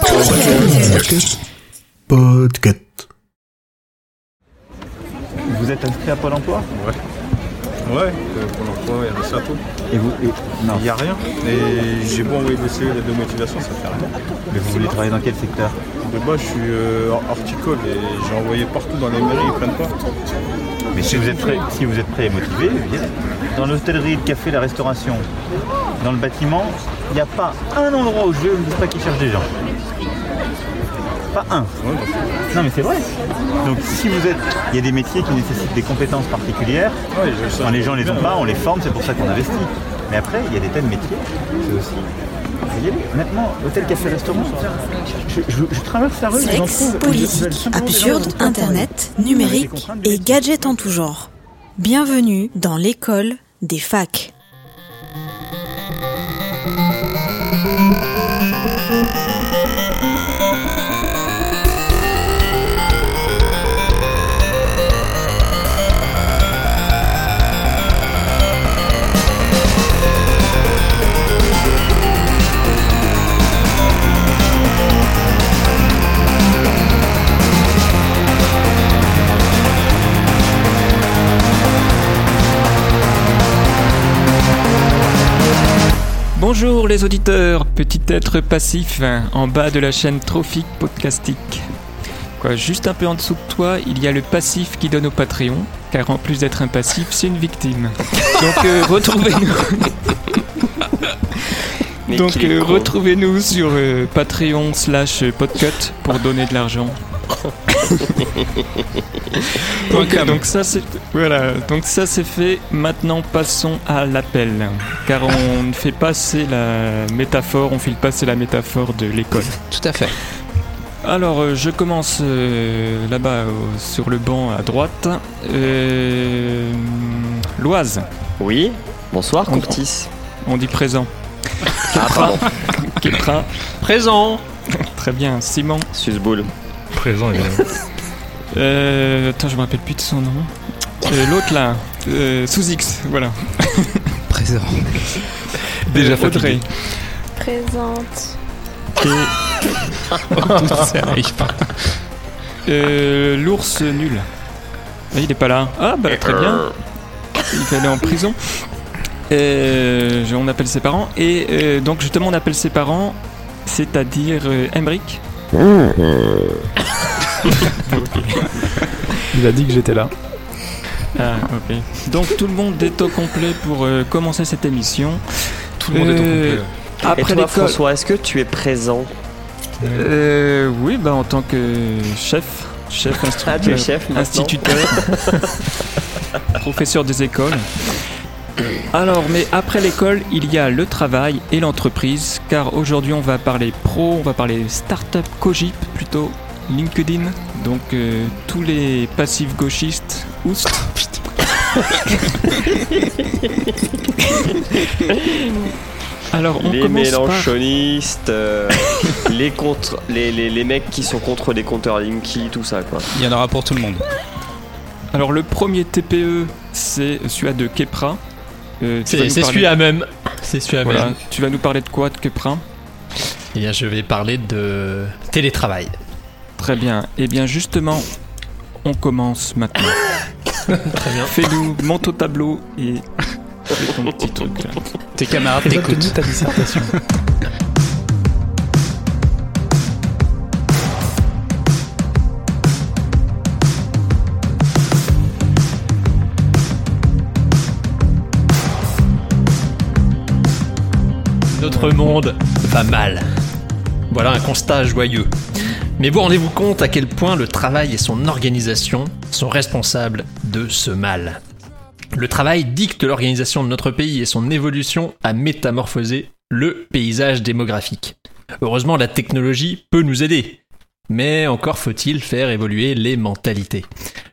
Podcast. Podcast. Vous êtes inscrit à Pôle emploi? Ouais. Ouais, euh, pour l'emploi, il y a un château. Et vous et- Non. Il n'y a rien. Et j'ai beau envoyer des CV de motivation, ça fait rien. Mais vous voulez travailler dans quel secteur? De base, je suis euh, horticole et j'ai envoyé partout dans les mairies, ils prennent pas. Mais si vous êtes prêt, si vous êtes prêt et motivé, venez. Dans l'hôtellerie, le café, la restauration, dans le bâtiment, il n'y a pas un endroit où je ne dis pas qu'ils cherchent des gens. Pas un. Ouais, Non mais c'est vrai. Donc si vous êtes, il y a des métiers qui nécessitent des compétences particulières. ouais, je sais. Quand les gens les ont pas, on les forme, c'est pour ça qu'on investit. Mais après, il y a des tas de métiers, c'est aussi. y aller. Honnêtement, hôtel, café, restaurant, je, je- je traverse la rue, Sexe, trouve. je- je- politique, absurde, internet, numérique et gadgets en tout genre. Bienvenue dans l'école des facs. Bonjour les auditeurs, petit être passif hein, en bas de la chaîne Trophique Podcastique. Quoi, juste un peu en dessous de toi, il y a le passif qui donne au Patreon, car en plus d'être un passif, c'est une victime. Donc euh, retrouvez-nous. Donc euh, retrouvez-nous sur euh, Patreon slash podcut pour donner de l'argent. donc, euh, donc ça c'est voilà donc ça c'est fait. Maintenant passons à l'appel car on ne fait pas passer la métaphore, on file passer la métaphore de l'école. Tout à fait. Alors euh, je commence euh, là-bas sur le banc à droite. Euh, Loise, Oui, bonsoir On- Comptis. on dit présent. Ah pardon, Présent très bien. Simon. Susboul. Présent, évidemment. Euh, attends, je me rappelle plus de son nom. Euh, L'autre là, euh, sous X, voilà. Présent. Déjà Audrey. Présente. Ça arrive pas. Euh, L'ours nul. Ah, il est pas là. Ah bah très bien. Il va aller en prison. Euh, je- on appelle ses parents. Et euh, donc justement on appelle ses parents, c'est-à-dire euh, Emric. Il a dit que j'étais là. Ah ok. Donc tout le monde est au complet pour euh, commencer cette émission. Tout le monde est au Euh, complet. Et Après toi l'école. François, est-ce que tu es présent Euh, oui, bah en tant que chef, chef instructeur, Ah, tu es chef maintenant instituteur, professeur des écoles. Alors, mais après l'école, il y a le travail et l'entreprise, car aujourd'hui on va parler pro, on va parler start-up Cogip, plutôt LinkedIn, donc euh, tous les passifs gauchistes, oust. Alors, on Les par... mélanchonistes, euh, les, contre, les, les, les mecs qui sont contre les compteurs Linky, tout ça quoi. Il y en aura pour tout le monde. Alors le premier TPE, c'est celui de Kepra. Euh, C'est nous c'est parler- celui-là même. C'est celui-là Voilà. même. Tu vas nous parler de quoi de Kepra? Eh bien, je vais parler de télétravail. Très bien. Eh bien justement, on commence maintenant. Très bien. Fais-nous, monte au tableau et fais ton petit truc là. Tes camarades t'écoutent. ta dissertation. Notre monde va mal. Voilà un constat joyeux. Mais vous rendez-vous compte à quel point le travail et son organisation sont responsables de ce mal. Le travail dicte l'organisation de notre pays et son évolution a métamorphosé le paysage démographique. Heureusement, la technologie peut nous aider. Mais encore faut-il faire évoluer les mentalités.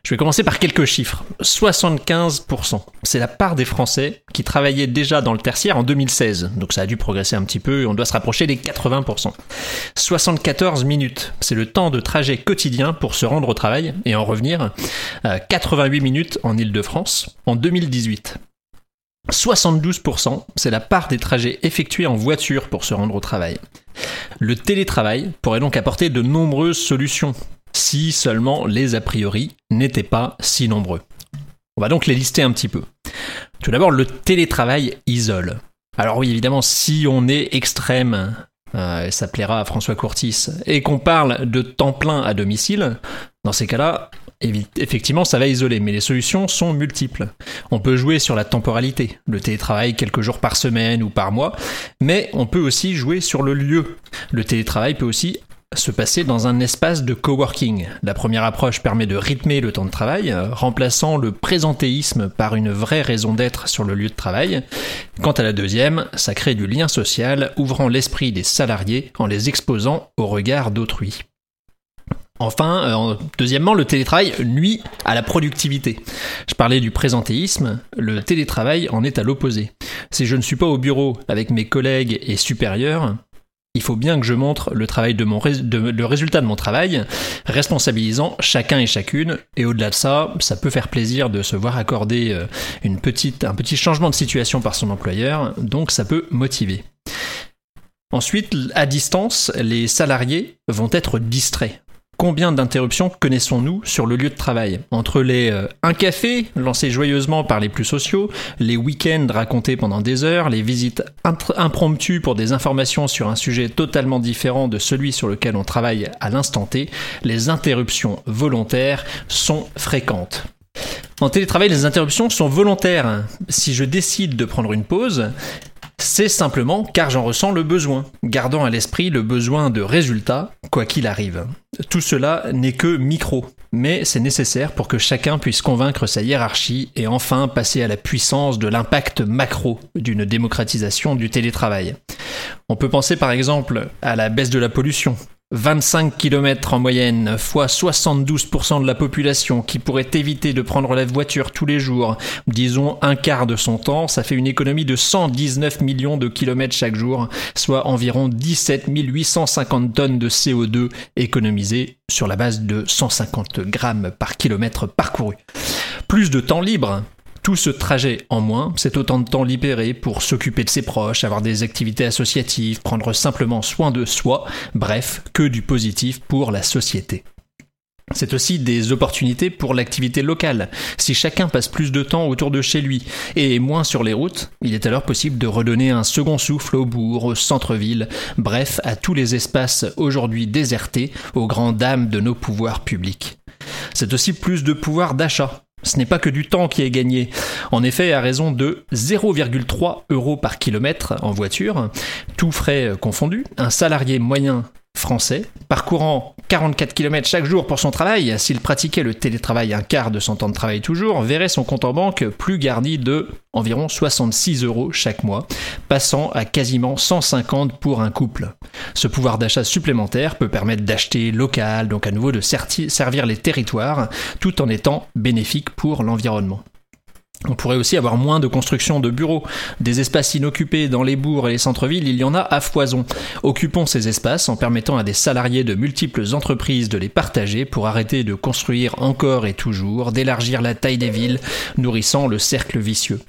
Je vais commencer par quelques chiffres. 75%. C'est la part des Français qui travaillaient déjà dans le tertiaire en 2016. Donc ça a dû progresser un petit peu et on doit se rapprocher des 80%. 74 minutes. C'est le temps de trajet quotidien pour se rendre au travail et en revenir. Euh, 88 minutes en Ile-de-France en 2018. 72%, c'est la part des trajets effectués en voiture pour se rendre au travail. Le télétravail pourrait donc apporter de nombreuses solutions, si seulement les a priori n'étaient pas si nombreux. On va donc les lister un petit peu. Tout d'abord, le télétravail isole. Alors oui, évidemment, si on est extrême, euh, ça plaira à François Courtis, et qu'on parle de temps plein à domicile, dans ces cas-là, effectivement, ça va isoler, mais les solutions sont multiples. On peut jouer sur la temporalité, le télétravail quelques jours par semaine ou par mois, mais on peut aussi jouer sur le lieu. Le télétravail peut aussi se passer dans un espace de coworking. La première approche permet de rythmer le temps de travail, remplaçant le présentéisme par une vraie raison d'être sur le lieu de travail. Quant à la deuxième, ça crée du lien social, ouvrant l'esprit des salariés en les exposant au regard d'autrui. Enfin, euh, en- deuxièmement, le télétravail nuit à la productivité. Je parlais du présentéisme, le télétravail en est à l'opposé. Si je ne suis pas au bureau avec mes collègues et supérieurs, il faut bien que je montre le résultat de mon travail, responsabilisant chacun et chacune. Et au-delà de ça, ça peut faire plaisir de se voir accorder euh, un petit changement de situation par son employeur, donc ça peut motiver. Ensuite, à distance, les salariés vont être distraits. Combien d'interruptions connaissons-nous sur le lieu de travail Entre les euh, un café lancés joyeusement par les plus sociaux, les week-ends racontés pendant des heures, les visites impromptues pour des informations sur un sujet totalement différent de celui sur lequel on travaille à l'instant T, les interruptions volontaires sont fréquentes. En télétravail, les interruptions sont volontaires. Si je décide de prendre une pause, c'est simplement car j'en ressens le besoin, gardant à l'esprit le besoin de résultat, quoi qu'il arrive. Tout cela n'est que micro, mais c'est nécessaire pour que chacun puisse convaincre sa hiérarchie et enfin passer à la puissance de l'impact macro d'une démocratisation du télétravail. On peut penser par exemple à la baisse de la pollution. 25 km en moyenne, fois 72% de la population qui pourrait éviter de prendre la voiture tous les jours, disons un quart de son temps, ça fait une économie de 119 millions de kilomètres chaque jour, soit environ 17 850 tonnes de CO2 économisées sur la base de 150 grammes par kilomètre parcouru. Plus de temps libre, tout ce trajet en moins, c'est autant de temps libéré pour s'occuper de ses proches, avoir des activités associatives, prendre simplement soin de soi, bref, que du positif pour la société. C'est aussi des opportunités pour l'activité locale. Si chacun passe plus de temps autour de chez lui et moins sur les routes, il est alors possible de redonner un second souffle au bourg, au centre-ville, bref, à tous les espaces aujourd'hui désertés aux grandes dames de nos pouvoirs publics. C'est aussi plus de pouvoir d'achat. Ce n'est pas que du temps qui est gagné. En effet, à raison de 0,3 euros par kilomètre en voiture, tout frais confondus, un salarié moyen français, parcourant 44 km chaque jour pour son travail, s'il pratiquait le télétravail un quart de son temps de travail toujours, verrait son compte en banque plus garni de environ 66 euros chaque mois, passant à quasiment 150 pour un couple. Ce pouvoir d'achat supplémentaire peut permettre d'acheter local, donc à nouveau de servir les territoires, tout en étant bénéfique pour l'environnement. On pourrait aussi avoir moins de construction de bureaux. Des espaces inoccupés dans les bourgs et les centres-villes, il y en a à foison. Occupons ces espaces en permettant à des salariés de multiples entreprises de les partager pour arrêter de construire encore et toujours, d'élargir la taille des villes, nourrissant le cercle vicieux.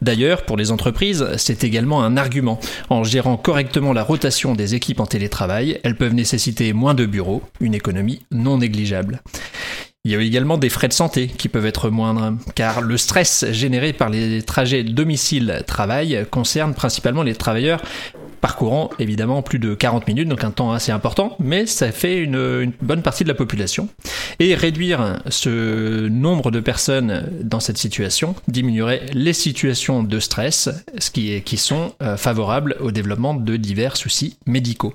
D'ailleurs, pour les entreprises, c'est également un argument. En gérant correctement la rotation des équipes en télétravail, elles peuvent nécessiter moins de bureaux, une économie non négligeable. Il y a également des frais de santé qui peuvent être moindres, car le stress généré par les trajets domicile-travail concerne principalement les travailleurs parcourant évidemment plus de 40 minutes, donc un temps assez important, mais ça fait une, bonne partie de la population. Et réduire ce nombre de personnes dans cette situation diminuerait les situations de stress, ce qui, est, qui sont euh, favorables au développement de divers soucis médicaux.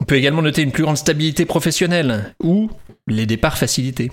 On peut également noter une plus grande stabilité professionnelle ou les départs facilités.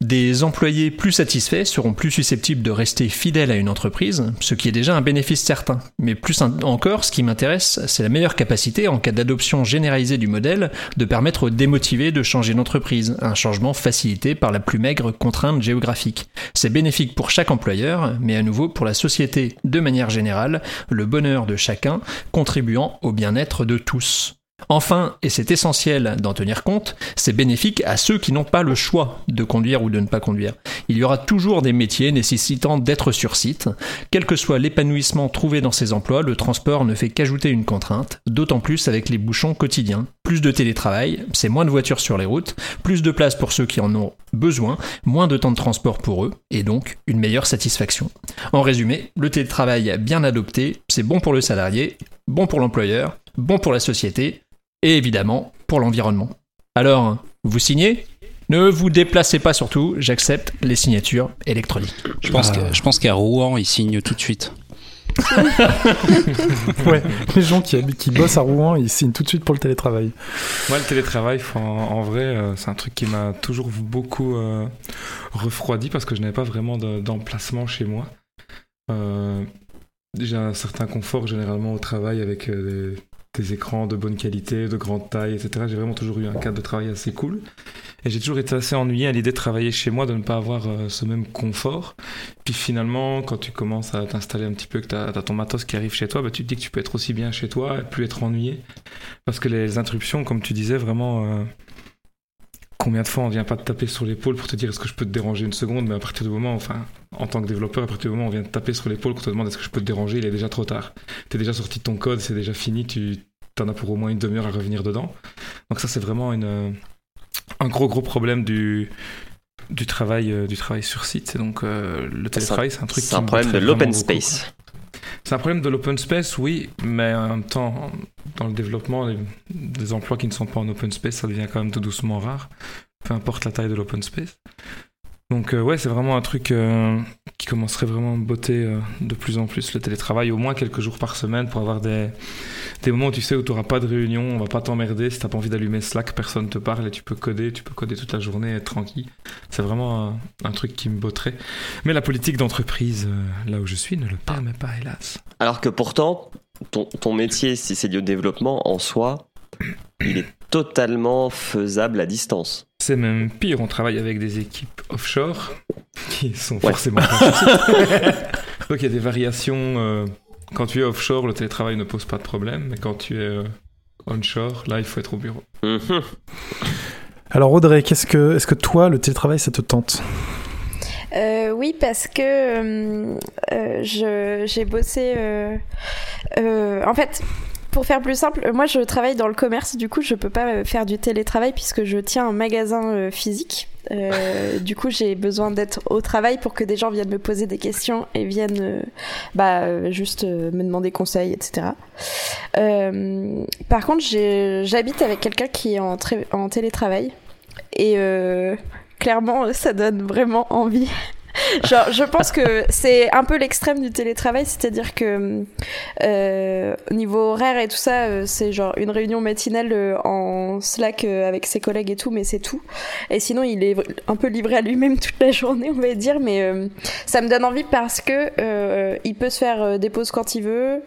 Des employés plus satisfaits seront plus susceptibles de rester fidèles à une entreprise, ce qui est déjà un bénéfice certain. Mais plus encore, ce qui m'intéresse, c'est la meilleure capacité, en cas d'adoption généralisée du modèle, de permettre aux démotivés de changer d'entreprise, un changement facilité par la plus maigre contrainte géographique. C'est bénéfique pour chaque employeur, mais à nouveau pour la société de manière générale, le bonheur de chacun contribuant au bien-être de tous. Enfin, et c'est essentiel d'en tenir compte, c'est bénéfique à ceux qui n'ont pas le choix de conduire ou de ne pas conduire. Il y aura toujours des métiers nécessitant d'être sur site. Quel que soit l'épanouissement trouvé dans ces emplois, le transport ne fait qu'ajouter une contrainte, d'autant plus avec les bouchons quotidiens. Plus de télétravail, c'est moins de voitures sur les routes, plus de place pour ceux qui en ont besoin, moins de temps de transport pour eux, et donc une meilleure satisfaction. En résumé, le télétravail bien adopté, c'est bon pour le salarié, bon pour l'employeur, bon pour la société, et évidemment pour l'environnement. Alors, vous signez? Ne vous déplacez pas surtout, j'accepte les signatures électroniques. Je pense Ah. que- je pense qu'à Rouen, ils signent tout de suite. Ouais, les gens qui, habitent- qui bossent à Rouen, ils signent tout de suite pour le télétravail. Moi, le télétravail, en, en vrai, euh, c'est un truc qui m'a toujours beaucoup euh, refroidi parce que je n'avais pas vraiment de- d'emplacement chez moi. Euh, J'ai un certain confort généralement au travail avec euh, des, écrans de bonne qualité, de grande taille, etc. J'ai vraiment toujours eu un cadre de travail assez cool. Et j'ai toujours été assez ennuyé à l'idée de travailler chez moi, de ne pas avoir euh, ce même confort. Puis finalement, quand tu commences à t'installer un petit peu, que tu ton matos qui arrive chez toi, bah, tu te dis que tu peux être aussi bien chez toi et plus être ennuyé. Parce que les interruptions, comme tu disais, vraiment, euh, combien de fois on vient pas te taper sur l'épaule pour te dire est-ce que je peux te déranger une seconde, mais à partir du moment, enfin, en tant que développeur, à partir du moment où on vient te taper sur l'épaule, qu'on te demande est-ce que je peux te déranger, il est déjà trop tard. T'es déjà sorti de ton code, c'est déjà fini, tu t'en as pour au moins une demi-heure à revenir dedans. Donc ça, c'est vraiment une, un gros gros problème du du travail euh, du travail sur site. C'est donc euh, le télétravail, c'est un truc. C'est un me problème de l'open space. C'est un problème de l'open space, oui, mais en même temps, dans le développement, des emplois qui ne sont pas en open space, ça devient quand même tout doucement rare, peu importe la taille de l'open space. Donc euh, ouais, c'est vraiment un truc euh, qui commencerait vraiment à botter euh, de plus en plus, le télétravail, au moins quelques jours par semaine pour avoir des, des moments où tu sais où tu n'auras pas de réunion, on va pas t'emmerder, si t'as pas envie d'allumer Slack, personne te parle et tu peux coder, tu peux coder toute la journée et être tranquille. C'est vraiment un, un truc qui me botterait. Mais la politique d'entreprise, euh, là où je suis, ne le permet pas, hélas. Alors que pourtant, ton, ton métier, si c'est au développement, en soi, il est totalement faisable à distance. C'est même pire, on travaille avec des équipes offshore qui sont Ouais. forcément. Donc il y a des variations. euh, quand tu es offshore, le télétravail ne pose pas de problème, mais quand tu es euh, onshore, là il faut être au bureau. Mhm. Alors Audrey, qu'est-ce que, est-ce que toi, le télétravail, ça te tente? Euh, oui, parce que euh, euh, je- j'ai bossé. euh, euh, en fait, pour faire plus simple, moi je travaille dans le commerce, du coup je peux pas faire du télétravail puisque je tiens un magasin euh, physique. Euh, du coup, j'ai besoin d'être au travail pour que des gens viennent me poser des questions et viennent euh, bah, euh, juste me demander conseil, etc. Par contre, j'habite avec quelqu'un qui est en, télétravail et clairement, ça donne vraiment envie. Genre, je pense que c'est un peu l'extrême du télétravail, c'est-à-dire que euh, au niveau horaire et tout ça, euh, c'est genre une réunion matinale euh, en Slack euh, avec ses collègues et tout, mais c'est tout. Et sinon, il est un peu livré à lui-même toute la journée, on va dire, mais ça me donne envie parce que euh, il peut se faire des pauses quand il veut.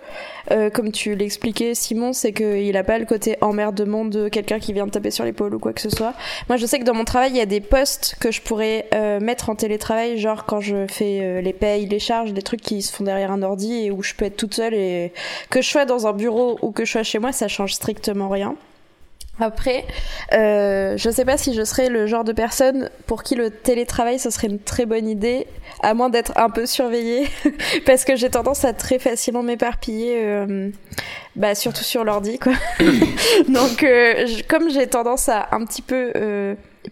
Comme tu l'expliquais, Simon, c'est qu'il a pas le côté emmerdement de quelqu'un qui vient te taper sur l'épaule ou quoi que ce soit. Moi, je sais que dans mon travail, il y a des postes que je pourrais mettre en télétravail, genre quand je fais euh, les payes, les charges, des trucs qui se font derrière un ordi et où je peux être toute seule et que je sois dans un bureau ou que je sois chez moi, ça change strictement rien. Après, euh, je sais pas si je serais le genre de personne pour qui le télétravail ce serait une très bonne idée, à moins d'être un peu surveillée, parce que j'ai tendance à très facilement m'éparpiller, euh, bah surtout sur l'ordi quoi. Donc euh, comme j'ai tendance à un petit peu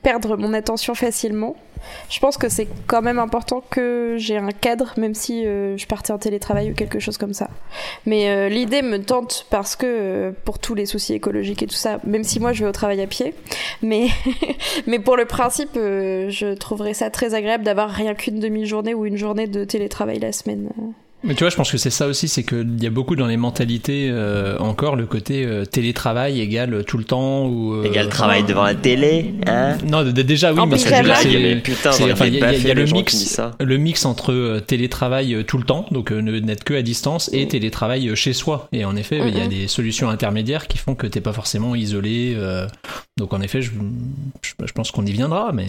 perdre mon attention facilement, je pense que c'est quand même important que j'ai un cadre, même si euh, je partais en télétravail ou quelque chose comme ça. Mais euh, l'idée me tente parce que euh, pour tous les soucis écologiques et tout ça, même si moi je vais au travail à pied, mais mais pour le principe, je trouverais ça très agréable d'avoir rien qu'une demi-journée ou une journée de télétravail la semaine. Mais tu vois, je pense que c'est ça aussi, c'est qu'il y a beaucoup dans les mentalités euh, encore le côté euh, télétravail égale tout le temps ou euh, Égal travail devant la télé, hein Non, d- déjà oui, En Mais il y, a- y le mix, le mix entre euh, télétravail euh, tout le temps, donc euh, ne n'être que à distance, et télétravail euh, chez soi. Et en effet, il y a Mhm. des solutions intermédiaires qui font que t'es pas forcément isolé. euh, donc en effet, je, je, je pense qu'on y viendra, mais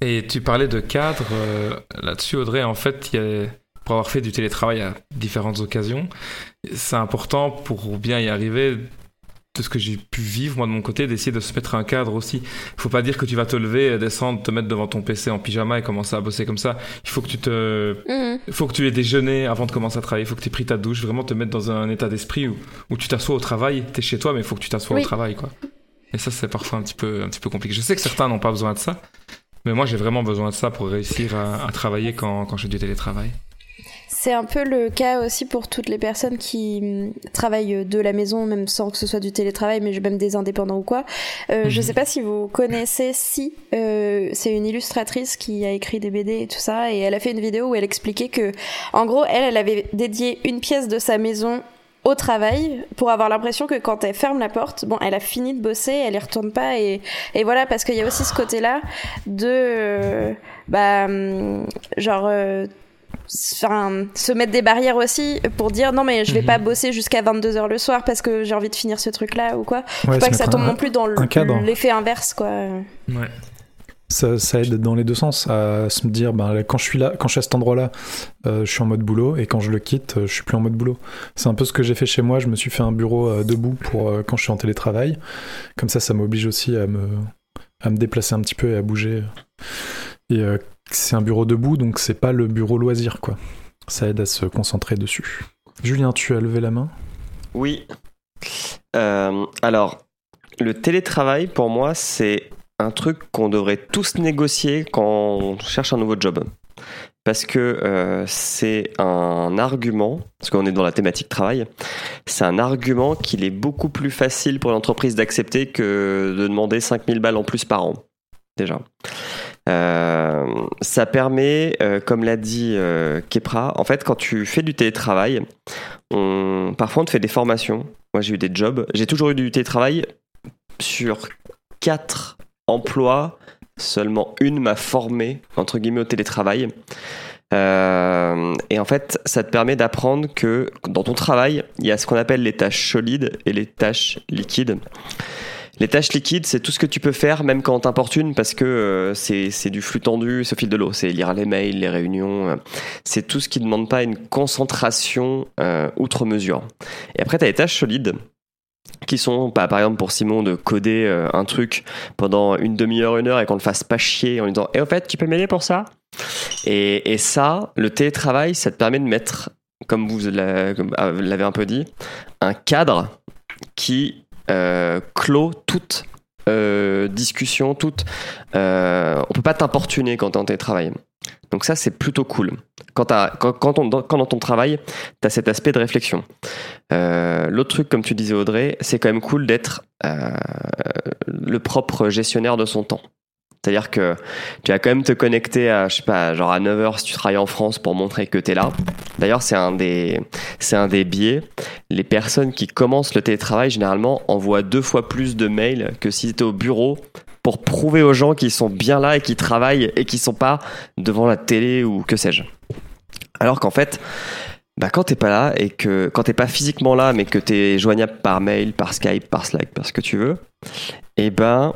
Et tu parlais de cadre euh, là-dessus, Audrey. En fait, il y a- pour avoir fait du télétravail à différentes occasions, c'est important pour bien y arriver de ce que j'ai pu vivre moi de mon côté, d'essayer de se mettre un cadre aussi. Il faut pas dire que tu vas te lever, descendre, te mettre devant ton PC en pyjama et commencer à bosser comme ça. Il faut que tu te, il faut que tu aies déjeuné avant de commencer à travailler. Il faut que tu aies pris ta douche, vraiment te mettre dans un état d'esprit où, où tu t'assois au travail. T'es chez toi, mais il faut que tu t'assoies Oui. au travail, quoi. Et ça, c'est parfois un petit peu, un petit peu compliqué. Je sais que certains n'ont pas besoin de ça, mais moi, j'ai vraiment besoin de ça pour réussir à, à travailler quand, quand je fais du télétravail. C'est un peu le cas aussi pour toutes les personnes qui hum, travaillent de la maison, même sans que ce soit du télétravail, mais même des indépendants ou quoi. Euh, Je Mhm. sais pas si vous connaissez Si, euh, c'est une illustratrice qui a écrit des BD et tout ça, et elle a fait une vidéo où elle expliquait que, en gros, elle, elle avait dédié une pièce de sa maison au travail pour avoir l'impression que quand elle ferme la porte, bon, elle a fini de bosser, elle y retourne pas et, et voilà parce qu'il y a aussi ce côté-là de euh, bah hum, genre euh, enfin, se mettre des barrières aussi pour dire non mais je vais Mhm. pas bosser jusqu'à 22h le soir parce que j'ai envie de finir ce truc là ou quoi. Faut Ouais, pas que ça tombe un- non plus dans l'effet inverse quoi. Ouais. Ça, ça aide dans les deux sens à se dire ben, là, quand je suis là, quand je suis à cet endroit-là, euh, je suis en mode boulot et quand je le quitte, euh, je suis plus en mode boulot. C'est un peu ce que j'ai fait chez moi. Je me suis fait un bureau euh, debout pour euh, quand je suis en télétravail. Comme ça, ça m'oblige aussi à me à me déplacer un petit peu et à bouger. Et euh, c'est un bureau debout, donc c'est pas le bureau loisir quoi. Ça aide à se concentrer dessus. Julien, tu as levé la main? Oui. Euh, alors, le télétravail, pour moi, c'est un truc qu'on devrait tous négocier quand on cherche un nouveau job. Parce que euh, c'est un argument, parce qu'on est dans la thématique travail, c'est un argument qu'il est beaucoup plus facile pour l'entreprise d'accepter que de demander 5000 balles en plus par an, déjà. Euh, ça permet, euh, comme l'a dit euh, Kepra, en fait, quand tu fais du télétravail, parfois on te fait des formations. Moi, j'ai eu des jobs. J'ai toujours eu du télétravail. Sur quatre emplois, seulement une m'a formé, entre guillemets, au télétravail. Et en fait, ça te permet d'apprendre que dans ton travail, il y a ce qu'on appelle les tâches solides et les tâches liquides. Les tâches liquides, c'est tout ce que tu peux faire, même quand on t'importune, parce que euh, c'est du flux tendu, c'est au fil de l'eau. C'est lire les mails, les réunions. euh, c'est tout ce qui ne demande pas une concentration euh, outre mesure. Et après, tu as les tâches solides qui sont, bah, par exemple pour Simon, de coder un truc pendant une demi-heure, une heure et qu'on le fasse pas chier en lui disant Et au fait, tu peux m'aider pour ça? Et, et ça, le télétravail, ça te permet de mettre, comme vous ah, l'avez un peu dit, un cadre qui euh, clôt toute euh, discussion, toute. Euh, on peut pas t'importuner quand tu es en télétravail. Donc ça, c'est plutôt cool. Quand, on- quand dans ton travail, tu as cet aspect de réflexion. Euh, L'autre truc, comme tu disais Audrey, c'est quand même cool d'être euh, le propre gestionnaire de son temps. C'est-à-dire que tu vas quand même te connecter à, je sais pas, genre à 9h si tu travailles en France pour montrer que tu es là. D'ailleurs, c'est un des, un des biais. Les personnes qui commencent le télétravail, généralement, envoient deux fois plus de mails que si tu au bureau pour prouver aux gens qu'ils sont bien là et qu'ils travaillent et qu'ils sont pas devant la télé ou que sais-je. Alors qu'en fait, bah quand t'es pas là et que quand t'es pas physiquement là mais que t'es joignable par mail, par Skype, par Slack, par ce que tu veux, et ben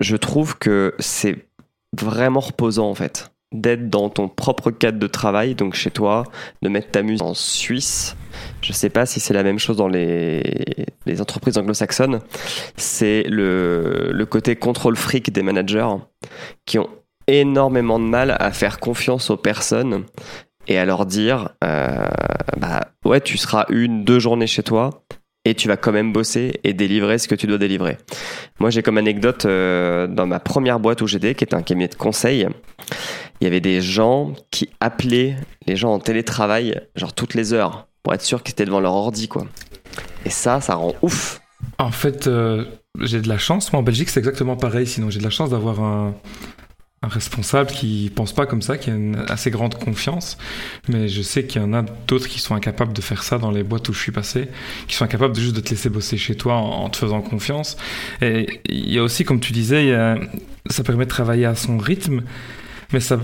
je trouve que c'est vraiment reposant en fait d'être dans ton propre cadre de travail, donc chez toi, de mettre ta musique en Suisse. Je sais pas si c'est la même chose dans les, entreprises anglo-saxonnes. C'est le, le côté contrôle fric des managers qui ont énormément de mal à faire confiance aux personnes et à leur dire euh, bah ouais tu seras une deux journées chez toi et tu vas quand même bosser et délivrer ce que tu dois délivrer. Moi j'ai comme anecdote euh, dans ma première boîte où j'étais qui était un cabinet de conseil, il y avait des gens qui appelaient les gens en télétravail genre toutes les heures pour être sûr qu'ils étaient devant leur ordi quoi. Et ça ça rend ouf. En fait, euh, j'ai de la chance. Moi, en Belgique, c'est exactement pareil. Sinon, j'ai de la chance d'avoir un, responsable qui pense pas comme ça, qui a une assez grande confiance. Mais je sais qu'il y en a d'autres qui sont incapables de faire ça dans les boîtes où je suis passé, qui sont incapables de juste de te laisser bosser chez toi en, te faisant confiance. Et il y a aussi, comme tu disais, ça permet de travailler à son rythme, mais ça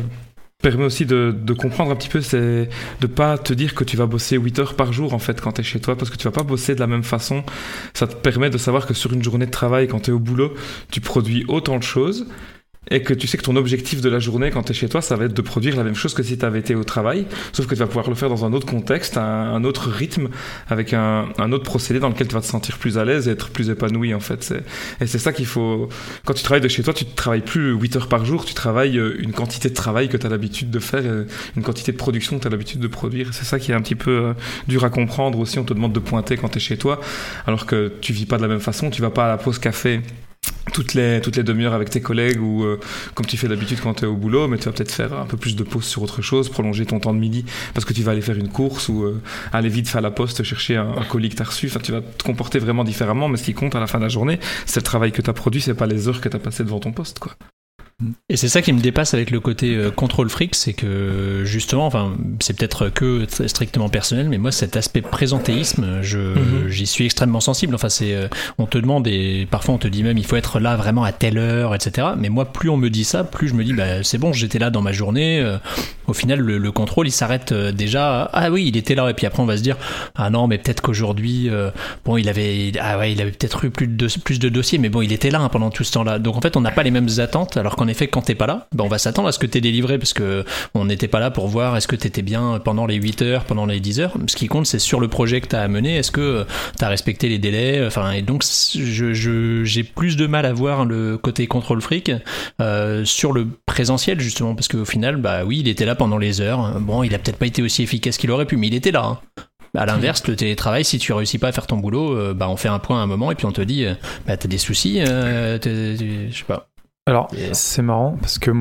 permet aussi de, de comprendre un petit peu, c'est de pas te dire que tu vas bosser 8 heures par jour en fait quand tu es chez toi, parce que tu vas pas bosser de la même façon. Ça te permet de savoir que sur une journée de travail, quand tu es au boulot, tu produis autant de choses, et que tu sais que ton objectif de la journée quand tu es chez toi, ça va être de produire la même chose que si tu avais été au travail, sauf que tu vas pouvoir le faire dans un autre contexte, un, autre rythme, avec un, un, autre procédé dans lequel tu vas te sentir plus à l'aise et être plus épanoui en fait. Et c'est ça qu'il faut... Quand tu travailles de chez toi, tu ne travailles plus 8 heures par jour, tu travailles euh, une quantité de travail que tu as l'habitude de faire, euh, une quantité de production que tu as l'habitude de produire. C'est ça qui est un petit peu euh, dur à comprendre aussi. On te demande de pointer quand tu es chez toi, alors que tu vis pas de la même façon, tu vas pas à la pause café toutes les, toutes les demi-heures avec tes collègues ou euh, comme tu fais d'habitude quand tu es au boulot, mais tu vas peut-être faire un peu plus de pause sur autre chose, prolonger ton temps de midi parce que tu vas aller faire une course ou euh, aller vite faire la poste, chercher un, colis que tu as reçu. Enfin, tu vas te comporter vraiment différemment, mais ce qui compte à la fin de la journée, c'est le travail que tu as produit, c'est pas les heures que tu as passées devant ton poste. quoi. Et c'est ça qui me dépasse avec le côté euh, contrôle fric, c'est que justement, enfin, c'est peut-être que strictement personnel, mais moi, cet aspect présentéisme, je, Mhm. j'y suis extrêmement sensible. Enfin, c'est, euh, on te demande et parfois on te dit même, il faut être là vraiment à telle heure, etc. Mais moi, plus on me dit ça, plus je me dis, bah, c'est bon, j'étais là dans ma journée. euh, au final, le, le contrôle, il s'arrête déjà. Ah oui, il était là, et puis après, on va se dire, ah non, mais peut-être qu'aujourd'hui, bon, il avait, ah ouais, il avait peut-être eu plus de, plus de dossiers, mais bon, il était là hein, pendant tout ce temps-là. Donc en fait, on n'a pas les mêmes attentes, alors qu'en effet, quand t'es pas là, ben, on va s'attendre à ce que t'aies délivré, parce que on n'était pas là pour voir est-ce que t'étais bien pendant les 8 heures, pendant les 10 heures. Ce qui compte, c'est sur le projet que t'as à est-ce que t'as respecté les délais, enfin, et donc, je, je- j'ai plus de mal à voir le côté contrôle fric euh, sur le présentiel, justement, parce qu'au final, bah oui, il était là pendant les heures. Bon, il a peut-être pas été aussi efficace qu'il aurait pu, mais il était là. hein. À l'inverse, le télétravail, si tu réussis pas à faire ton boulot, euh, bah on fait un point à un moment et puis on te dit, euh, bah t'as des soucis, euh, t'es- t'es- je sais pas. Alors, c'est marrant parce que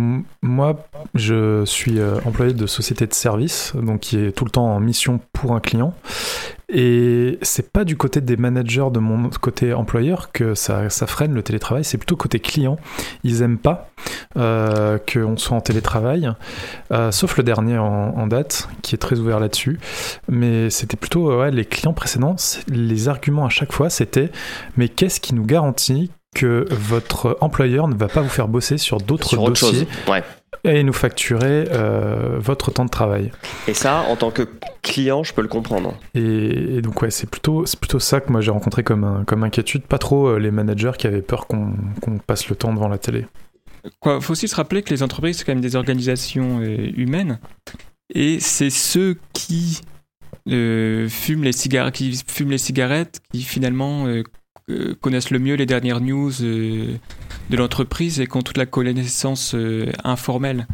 moi, je suis euh, employé de société de service, donc qui est tout le temps en mission pour un client. Et c'est pas du côté des managers de mon côté employeur que ça, ça freine le télétravail, c'est plutôt côté client. Ils aiment pas euh, qu'on soit en télétravail, euh, sauf le dernier en, en date qui est très ouvert là-dessus. Mais c'était plutôt ouais, les clients précédents, les arguments à chaque fois c'était mais qu'est-ce qui nous garantit que votre employeur ne va pas vous faire bosser sur d'autres dossiers. Ouais. et nous facturer euh, votre temps de travail. Et ça, en tant que client, je peux le comprendre. Et, et donc ouais, c'est plutôt c'est plutôt ça que moi j'ai rencontré comme un- comme inquiétude, pas trop euh, les managers qui avaient peur qu'on passe le temps devant la télé. Quoi, faut aussi se rappeler que les entreprises, c'est quand même des organisations euh, humaines. Et c'est ceux qui, euh, fument les cigarettes, qui fument les cigarettes qui finalement connaissent le mieux les dernières news euh, de l'entreprise et qui ont toute la connaissance euh, informelle.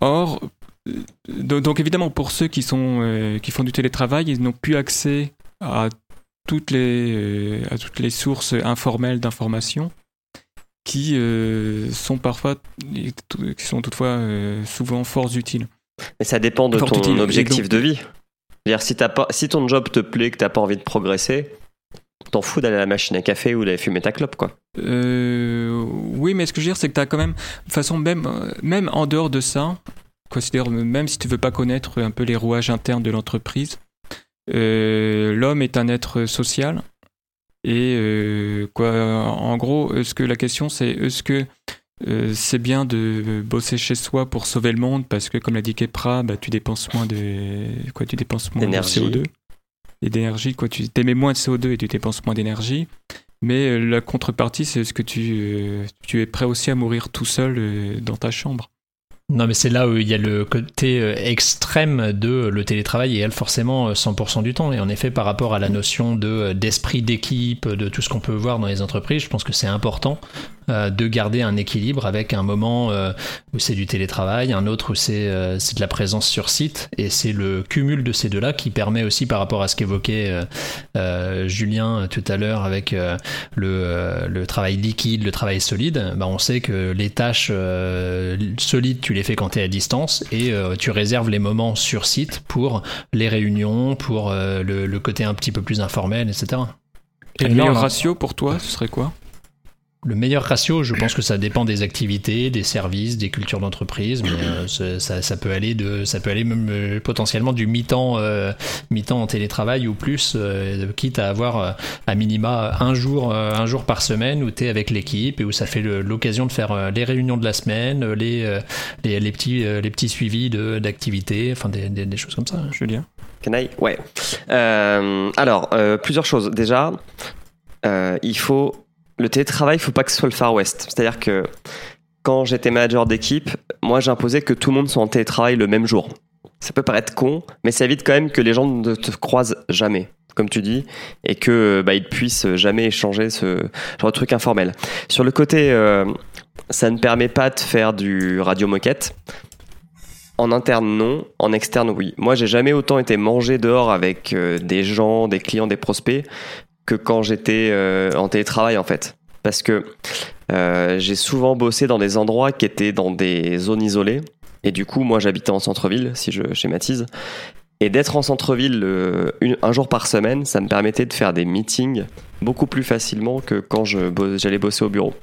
Or, euh, do- donc évidemment, pour ceux qui, sont, euh, qui font du télétravail, ils n'ont plus accès à toutes les, euh, à toutes les sources informelles d'informations qui euh, sont parfois, qui sont toutefois euh, souvent fort utiles. Mais ça dépend de Fort ton utile. Objectif donc- de vie. C'est-à-dire, si, pas, si ton job te plaît, que t'as pas envie de progresser, t'en fous d'aller à la machine à café ou d'aller fumer ta clope, quoi. Euh, oui, mais ce que je veux dire, c'est que tu as quand même, de façon même, euh, même en dehors de ça, considère même si tu veux pas connaître un peu les rouages internes de l'entreprise, euh, l'homme est un être social. Et euh, quoi, en gros, est-ce que la question c'est est-ce que euh, c'est bien de bosser chez soi pour sauver le monde parce que comme l'a dit Kepra, bah, tu dépenses moins de quoi, tu dépenses moins de D'énergie. CO2 et d'énergie quoi, tu émets moins de CO2 et tu dépenses moins d'énergie. Mais euh, la contrepartie, c'est ce que tu, euh, tu es prêt aussi à mourir tout seul euh, dans ta chambre. Non, mais c'est là où il y a le côté euh, extrême de le télétravail et elle forcément euh, 100% du temps. Et en effet, par rapport à la notion de euh, d'esprit d'équipe, de tout ce qu'on peut voir dans les entreprises, je pense que c'est important euh, de garder un équilibre avec un moment euh, où c'est du télétravail, un autre où c'est euh, de la présence sur site. Et c'est le cumul de ces deux-là qui permet aussi, par rapport à ce qu'évoquait euh, euh, Julien tout à l'heure avec euh, le, euh, le travail liquide, le travail solide, bah, on sait que les tâches euh, solides, tu les fais quand tu es à distance et euh, tu réserves les moments sur site pour les réunions, pour euh, le, le côté un petit peu plus informel, etc. Et le meilleur ratio pour toi, ce serait quoi? Le meilleur ratio, je pense que ça dépend des activités, des services, des cultures d'entreprise, mais euh, ça, ça- peut aller de, ça peut aller même euh, potentiellement du mi-temps, euh, mi-temps en télétravail ou plus, quitte à avoir à minima un jour, un jour par semaine où tu es avec l'équipe et où ça fait l'occasion de faire les réunions de la semaine, les, les, petits, les petits suivis d'activités, enfin des, des- choses comme ça. Julien Canaille Ouais. Euh, alors, euh, plusieurs choses. Déjà, il faut. Le télétravail, il faut pas que ce soit le Far West. C'est-à-dire que quand j'étais manager d'équipe, moi j'imposais que tout le monde soit en télétravail le même jour. Ça peut paraître con, mais ça évite quand même que les gens ne te croisent jamais, comme tu dis, et que bah, ils puissent jamais échanger ce genre de truc informel. Sur le côté, euh, ça ne permet pas de faire du radio moquette. En interne, non. En externe, oui. Moi, j'ai jamais autant été mangé dehors avec euh, des gens, des clients, des prospects quand j'étais euh, en télétravail, en fait. Parce que euh, j'ai souvent bossé dans des endroits qui étaient dans des zones isolées. Et du coup, moi, j'habitais en centre-ville, si je schématise. Et d'être en centre-ville euh, un jour par semaine, ça me permettait de faire des meetings beaucoup plus facilement que quand j'allais bosser au bureau.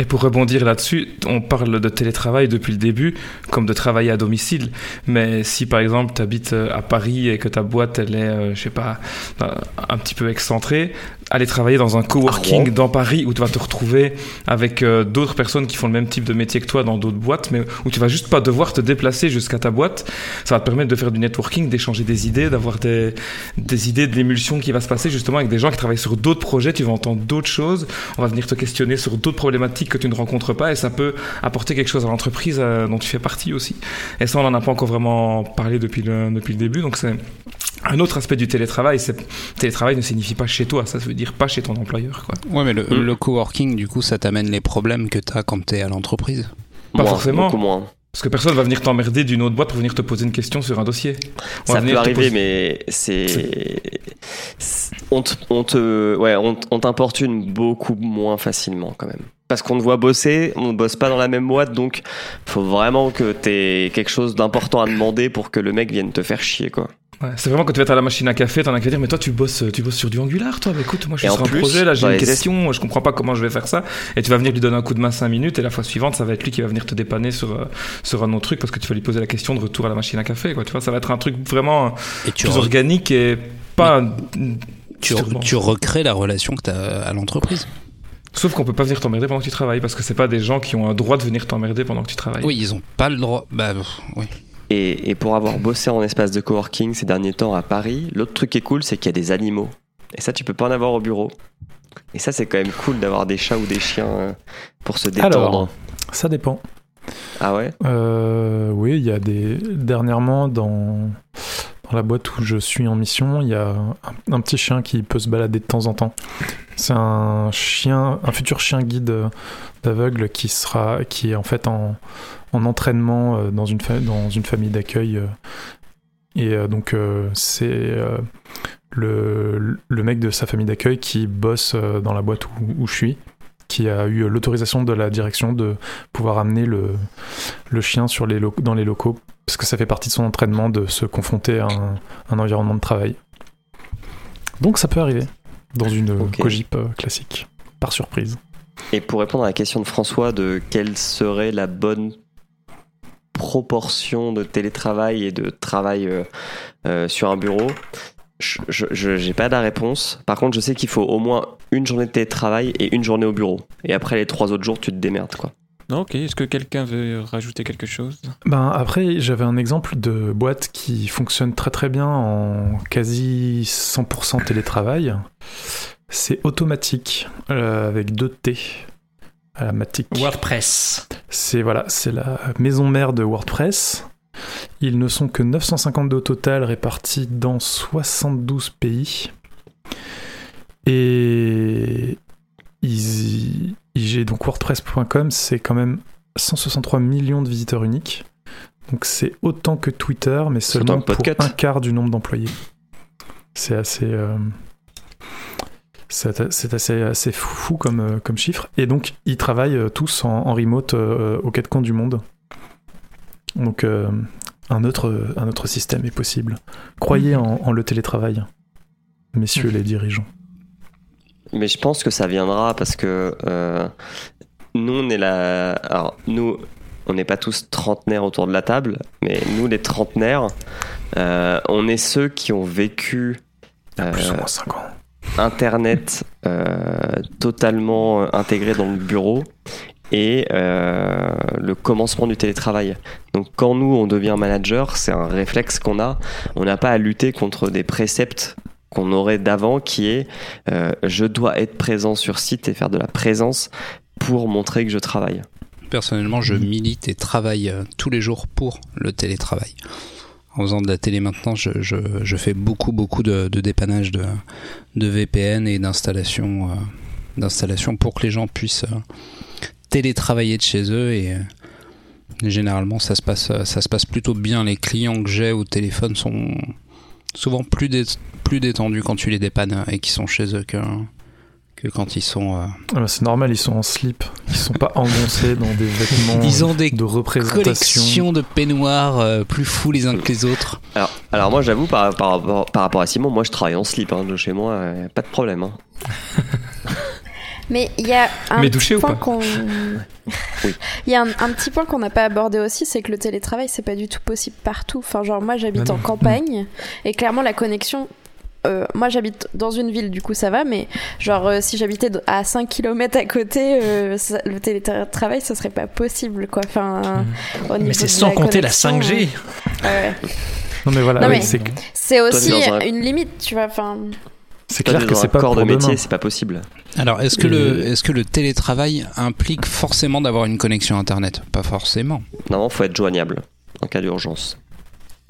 Et pour rebondir là-dessus, on parle de télétravail depuis le début, comme de travailler à domicile. Mais si par exemple tu habites à Paris et que ta boîte elle est, euh, je sais pas, euh, un petit peu excentrée, aller travailler dans un coworking Rouen. dans Paris où tu vas te retrouver avec euh, d'autres personnes qui font le même type de métier que toi dans d'autres boîtes, mais où tu vas juste pas devoir te déplacer jusqu'à ta boîte, ça va te permettre de faire du networking, d'échanger des idées, d'avoir des, des idées de l'émulsion qui va se passer justement avec des gens qui travaillent sur d'autres projets, tu vas entendre d'autres choses, on va venir te questionner sur d'autres problématiques que tu ne rencontres pas et ça peut apporter quelque chose à l'entreprise euh, dont tu fais partie aussi. Et ça, on n'en a pas encore vraiment parlé depuis le, depuis le début, donc c'est un autre aspect du télétravail, c'est télétravail ne signifie pas chez toi, ça veut dire pas chez ton employeur. Quoi. Ouais, mais le, Mm. le coworking, du coup, ça t'amène les problèmes que t'as quand t'es à l'entreprise? Pas Moins, forcément. Beaucoup moins. Parce que personne va venir t'emmerder d'une autre boîte pour venir te poser une question sur un dossier. On va Ça peut arriver, poser- mais c'est. On te, on te, ouais, on, on t'importune beaucoup moins facilement quand même. Parce qu'on te voit bosser, on ne bosse pas dans la même boîte, donc faut vraiment que t'aies quelque chose d'important à demander pour que le mec vienne te faire chier, quoi. Ouais, c'est vraiment quand tu vas être à la machine à café, t'en as qu'à dire, mais toi tu bosses, tu bosses sur du Angular, toi. Mais écoute, moi je suis sur un plus, projet, là j'ai une question, je comprends pas comment je vais faire ça. Et tu vas venir lui donner un coup de main 5 minutes, et la fois suivante, ça va être lui qui va venir te dépanner sur, euh, sur un autre truc parce que tu vas lui poser la question de retour à la machine à café, quoi. Tu vois, ça va être un truc vraiment Et tu, plus re- organique et pas. tu, re- tu recrées la relation que t'as à l'entreprise. Sauf qu'on peut pas venir t'emmerder pendant que tu travailles parce que c'est pas des gens qui ont un droit de venir t'emmerder pendant que tu travailles. Oui, ils ont pas le droit. Bah, oui. Et, et pour avoir bossé en espace de coworking ces derniers temps à Paris, l'autre truc qui est cool, c'est qu'il y a des animaux. Et ça, tu peux pas en avoir au bureau. Et ça, c'est quand même cool d'avoir des chats ou des chiens euh, pour se détendre. Alors, ça dépend. Ah ouais? Euh, oui, il y a des. Dernièrement, dans... dans la boîte où je suis en mission, il y a un, petit chien qui peut se balader de temps en temps. C'est un chien, un futur chien guide euh, d'aveugle qui sera, qui est en fait en, en entraînement euh, dans une, famille d'accueil. euh. Et donc, c'est le, mec de sa famille d'accueil qui bosse dans la boîte où, je suis, qui a eu l'autorisation de la direction de pouvoir amener le, chien dans les locaux, parce que ça fait partie de son entraînement de se confronter à un, un environnement de travail. Donc ça peut arriver dans une Ok. cogip euh, classique, par surprise. Et pour répondre à la question de François de quelle serait la bonne proportion de télétravail et de travail euh, euh, sur un bureau, je n'ai pas la réponse. Par contre, je sais qu'il faut au moins une journée de télétravail et une journée au bureau. Et après les trois autres jours, tu te démerdes quoi. Ok. Est-ce que quelqu'un veut rajouter quelque chose? Ben après, j'avais un exemple de boîte qui fonctionne très très bien en quasi 100% télétravail. C'est automatique euh, avec deux T à la matic. WordPress. C'est voilà, c'est la maison mère de WordPress. Ils ne sont que 952 au total répartis dans 72 pays. Et ils- IG, donc WordPress.com, c'est quand même 163 millions de visiteurs uniques. Donc c'est autant que Twitter, mais seulement pour un quart du nombre d'employés. C'est assez, euh, c'est assez, assez fou comme, euh, comme chiffre. Et donc ils travaillent euh, tous en, en remote euh, aux quatre coins du monde. Donc euh, un, autre, un autre système est possible. Croyez en, en le télétravail, messieurs les dirigeants. Mais je pense que ça viendra parce que euh, nous, on est là. Alors, nous, on n'est pas tous trentenaires autour de la table, mais nous, les trentenaires, euh, on est ceux qui ont vécu euh, Plus ou moins 5 ans. Internet totalement intégré dans le bureau et euh, le commencement du télétravail. Donc quand nous on devient manager, c'est un réflexe qu'on a. On n'a pas à lutter contre des préceptes qu'on aurait d'avant qui est euh, je dois être présent sur site et faire de la présence pour montrer que je travaille. Personnellement, je milite et travaille euh, tous les jours pour le télétravail. En faisant de la télé maintenant, je, fais beaucoup beaucoup de, dépannage de, VPN et d'installation euh, pour que les gens puissent télétravailler de chez eux et généralement ça se passe ça se passe plutôt bien. Les clients que j'ai au téléphone sont souvent plus dé- plus détendus quand tu les dépannes et qui sont chez eux que que quand ils sont euh, Ah bah, c'est normal, ils sont en slip, ils sont pas engoncés dans des vêtements Ils ont des de représentation. de peignoirs euh, plus fous les uns que les autres. Alors, alors moi, j'avoue, par, par, rapport- par rapport à Simon, moi, je travaille en slip. Hein, de chez moi, euh, pas de problème. hein. Mais il y a un Mais douché point qu'on. Il y a un, un petit point qu'on n'a pas abordé aussi, c'est que le télétravail, c'est pas du tout possible partout. Enfin, genre, moi, j'habite en non. campagne et clairement, la connexion. euh, moi j'habite dans une ville du coup ça va mais genre euh, si j'habitais à 5 km à côté euh, ça- le télétravail ce serait pas possible quoi enfin au niveau Mais c'est de sans compter la connexion, 5G. euh, ouais. Non mais voilà, Non, oui, mais- c'est aussi un- une limite tu vois enfin c'est clair que c'est pas corps pour de métier, c'est pas possible. Alors, est-ce que, le, est-ce que le télétravail implique forcément d'avoir une connexion Internet? Pas forcément. Normalement, faut être joignable en cas d'urgence.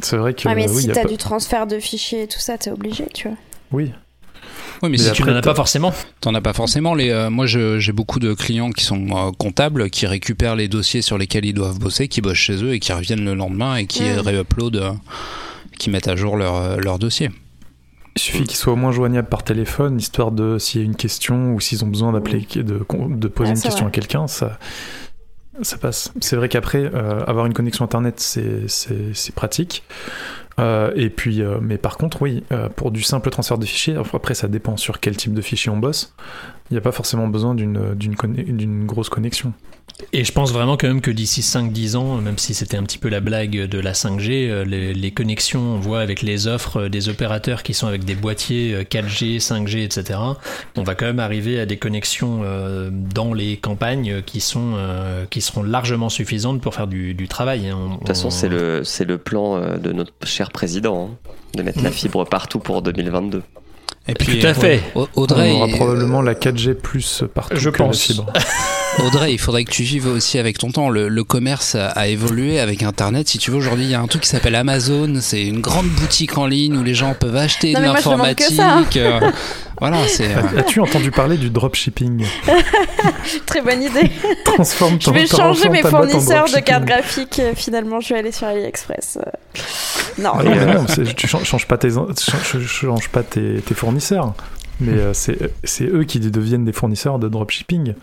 C'est vrai que Ouais, mais euh, oui, si t'as pas- du transfert de fichiers et tout ça t'es obligé tu vois oui. Oui, mais, Mais si après, tu n'en as pas forcément. T'en as pas forcément. Les, euh, moi, j'ai beaucoup de clients qui sont euh, comptables, qui récupèrent les dossiers sur lesquels ils doivent bosser, qui bossent chez eux et qui reviennent le lendemain et qui Mm. réuploadent, euh, qui mettent à jour leur, leur dossier. Il suffit qu'ils soient au moins joignables par téléphone, histoire de s'il y a une question ou s'ils ont besoin d'appeler, de, de poser Ah, une question vrai. à quelqu'un, ça, ça passe. C'est vrai qu'après, euh, avoir une connexion internet, c'est, pratique. Euh, et puis, euh, mais par contre, oui, pour du simple transfert de fichiers, après ça dépend sur quel type de fichier on bosse. Il n'y a pas forcément besoin d'une grosse connexion. Et je pense vraiment quand même que d'ici 5-10 ans, même si c'était un petit peu la blague de la 5G, euh, les, les connexions, on voit avec les offres euh, des opérateurs qui sont avec des boîtiers euh, 4G, 5G, etc., on va quand même arriver à des connexions euh, dans les campagnes qui, sont, qui seront largement suffisantes pour faire du, du travail. hein. On- De toute façon, on- c'est le, c'est le plan de notre cher président, hein, de mettre la fibre partout pour 2022. Et puis, Tout à fait. Au- Audrey, on aura euh, probablement la 4G plus partout Je que pense. la fibre. Audrey, il faudrait que tu vives aussi avec ton temps. Le, le commerce a, a évolué avec Internet. Si tu veux, aujourd'hui, il y a un truc qui s'appelle Amazon. C'est une grande boutique en ligne où les gens peuvent acheter Non, de je l'informatique. euh, voilà, c'est. euh, As-tu entendu parler du dropshipping très bonne idée Transforme je ton- vais changer mes fournisseurs de cartes graphiques euh, finalement je vais aller sur AliExpress euh. non Ah mais, non, non, tu changes, changes pas tes, changes, changes pas tes, tes fournisseurs. Mais euh, c'est eux qui deviennent des fournisseurs de dropshipping.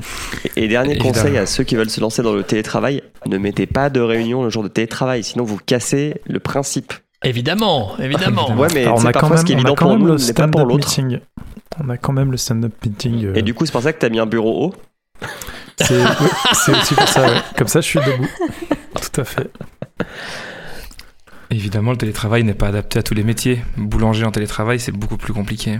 Et dernier Évidemment. conseil à ceux qui veulent se lancer dans le télétravail, ne mettez pas de réunion le jour de télétravail, sinon vous cassez le principe. Évidemment, évidemment. Ouais, mais Alors, c'est on a quand même, ce qui est on a évident quand pour même nous le n'est pas pour stand-up l'autre. meeting. On a quand même le stand-up meeting. euh, Et du coup, c'est pour ça que t'as mis un bureau haut. c'est oui, c'est aussi pour ça. ouais. Comme ça, je suis debout. Tout à fait. Évidemment, le télétravail n'est pas adapté à tous les métiers. Boulanger en télétravail, c'est beaucoup plus compliqué.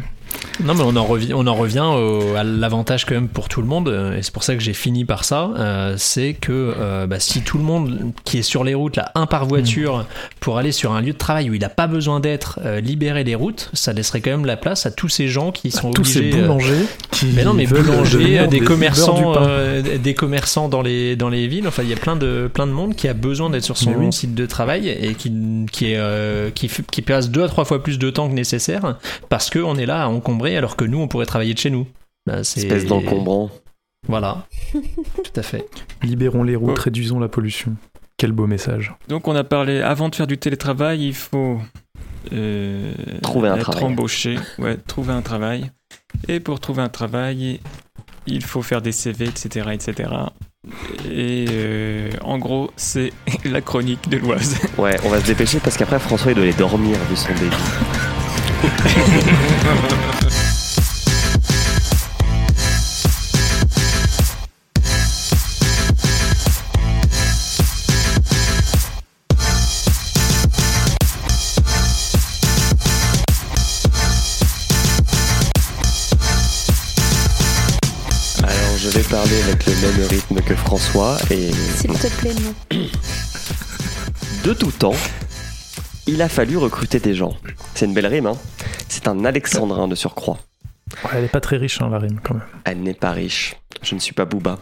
Non, mais on en revient, on en revient au- à l'avantage quand même pour tout le monde, euh, et c'est pour ça que j'ai fini par ça. euh, c'est que euh, bah, si tout le monde qui est sur les routes, là, un par voiture, pour aller sur un lieu de travail où il n'a pas besoin d'être, euh, libérer les routes, ça laisserait quand même la place à tous ces gens qui sont Tous ces obligés. euh, boulangers qui mais non, mais boulangers, des, commerçants, des commerçants dans les dans les villes. Enfin, il y a plein de plein de monde qui a besoin d'être sur son oui. site de travail et qui qui est qui fait- qui passe deux à trois fois plus de temps que nécessaire parce que on est là à alors que nous on pourrait travailler de chez nous. Bah, c'est- Espèce d'encombrant. Voilà, tout à fait. Libérons les routes, Oh. réduisons la pollution. Quel beau message. Donc on a parlé, avant de faire du télétravail, il faut euh, Trouver un être travail. embauché, ouais, trouver un travail. Et pour trouver un travail, il faut faire des CV, etc. etc. Et euh, en gros, c'est la chronique de l'Oise. Ouais, on va se dépêcher parce qu'après François il doit aller dormir vu son débit. Alors je vais parler avec le même rythme que François et s'il te plaît non. De tout temps, il a fallu recruter des gens. C'est une belle rime, hein C'est un alexandrin de surcroît. Ouais, elle est pas très riche, hein, la rime, quand même. Elle n'est pas riche. Je ne suis pas Booba.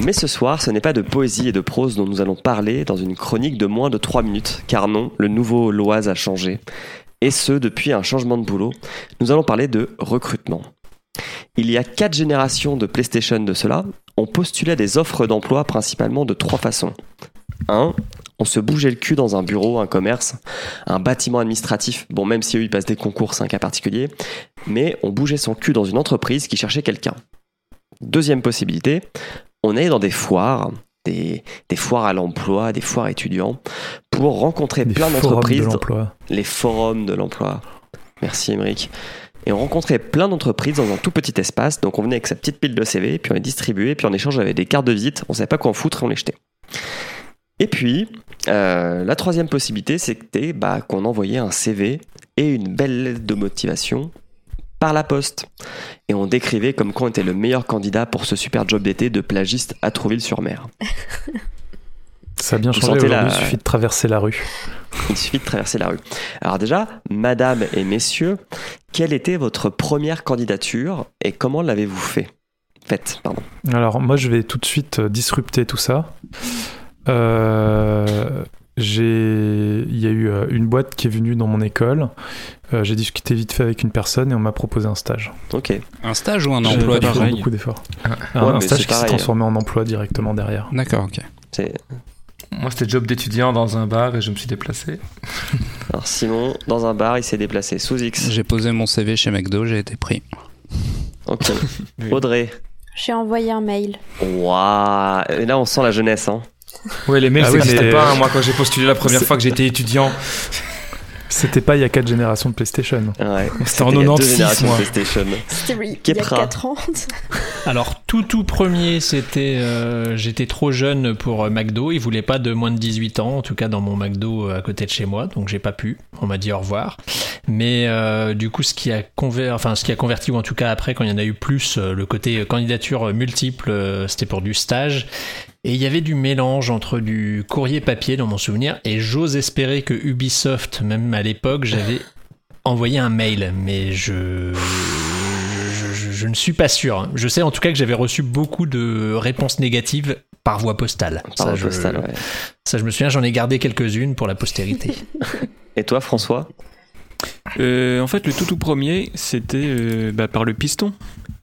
Mais ce soir, ce n'est pas de poésie et de prose dont nous allons parler dans une chronique de moins de 3 minutes, car non, le nouveau Loise a changé. Et ce, depuis un changement de boulot. Nous allons parler de recrutement. Il y a quatre générations de PlayStation de cela, on postulait des offres d'emploi principalement de trois façons. 1. On se bougeait le cul dans un bureau, un commerce, un bâtiment administratif, bon même si eux ils passent des concours, c'est un cas particulier, mais on bougeait son cul dans une entreprise qui cherchait quelqu'un. Deuxième possibilité, on allait dans des foires, des, des foires à l'emploi, des foires étudiants, pour rencontrer Des plein d'entreprises. de. Les forums de l'emploi. Merci Émeric. Et on rencontrait plein d'entreprises dans un tout petit espace, donc on venait avec sa petite pile de CV, puis on les distribuait, puis en échange avec des cartes de visite, on savait pas quoi en foutre et on les jetait. Et puis, euh, la troisième possibilité, c'était bah, qu'on envoyait un CV et une belle lettre de motivation par la poste. Et on décrivait comme quoi on était le meilleur candidat pour ce super job d'été de plagiste à Trouville-sur-Mer. Ça a bien Vous changé la- il suffit de traverser la rue. Il suffit de traverser la rue. Alors déjà, madame et messieurs, quelle était votre première candidature et comment l'avez-vous fait? Faites, pardon. Alors moi je vais tout de suite euh, disrupter tout ça. Euh, j'ai, il y a eu euh, une boîte qui est venue dans mon école. Euh, j'ai discuté vite fait avec une personne et on m'a proposé un stage. Ok. Un stage ou un J'ai emploi pas du fait coup beaucoup d'efforts. Ah. Un, Ouais, un mais stage qui s'est pareil. transformé en emploi directement derrière. D'accord, ok. C'est... Moi, c'était job d'étudiant dans un bar et je me suis déplacé. Alors Simon, dans un bar, il s'est déplacé sous X. J'ai posé mon CV chez McDo, j'ai été pris. Ok. Oui. Audrey. J'ai envoyé un mail. Waouh. Et là, on sent la jeunesse. Hein. Ouais, les mails, Ah ça oui, pas. hein. Moi, quand j'ai postulé la première fois que j'étais étudiant, C'était pas il y a quatre générations de PlayStation. Ouais. C'était en il y a deux 96, générations de moi. PlayStation. C'était il y a Kepra. 4 ans. Alors tout tout premier, c'était euh, j'étais trop jeune pour euh, McDo. Ils voulaient pas de moins de 18 ans, en tout cas dans mon McDo euh, à côté de chez moi, donc j'ai pas pu. On m'a dit au revoir. Mais euh, du coup, ce qui a conver... enfin ce qui a converti ou en tout cas après quand il y en a eu plus, le côté candidature multiple, c'était pour du stage. Et il y avait du mélange entre du courrier papier dans mon souvenir et j'ose espérer que Ubisoft, même à l'époque, j'avais envoyé un mail, mais je... Je, je- je ne suis pas sûr. Je sais en tout cas que j'avais reçu beaucoup de réponses négatives par voie postale. Par ça, le je, postal, ouais. ça, je me souviens, j'en ai gardé quelques-unes pour la postérité. Et toi, François? Euh, en fait, le tout tout premier, c'était euh, bah, par le piston.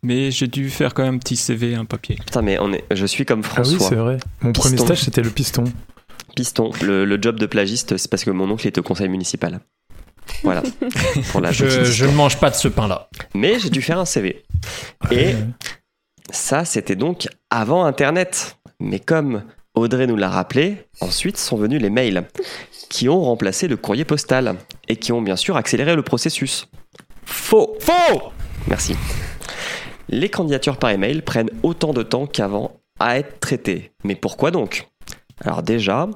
Mais j'ai dû faire quand même un petit CV, un papier. Putain, mais on est... je suis comme Ah oui, François. c'est vrai. Mon premier Piston. stage c'était le piston. Piston. Le, le job de plagiste, c'est parce que mon oncle était au conseil municipal. Voilà. Pour la je, ne mange pas de ce pain-là. Mais j'ai dû faire un CV. Et ça, c'était donc avant Internet. Mais comme Audrey nous l'a rappelé, ensuite sont venus les mails qui ont remplacé le courrier postal et qui ont bien sûr accéléré le processus. Faux Faux Merci. Les candidatures par email prennent autant de temps qu'avant à être traitées. Mais pourquoi donc? Alors déjà,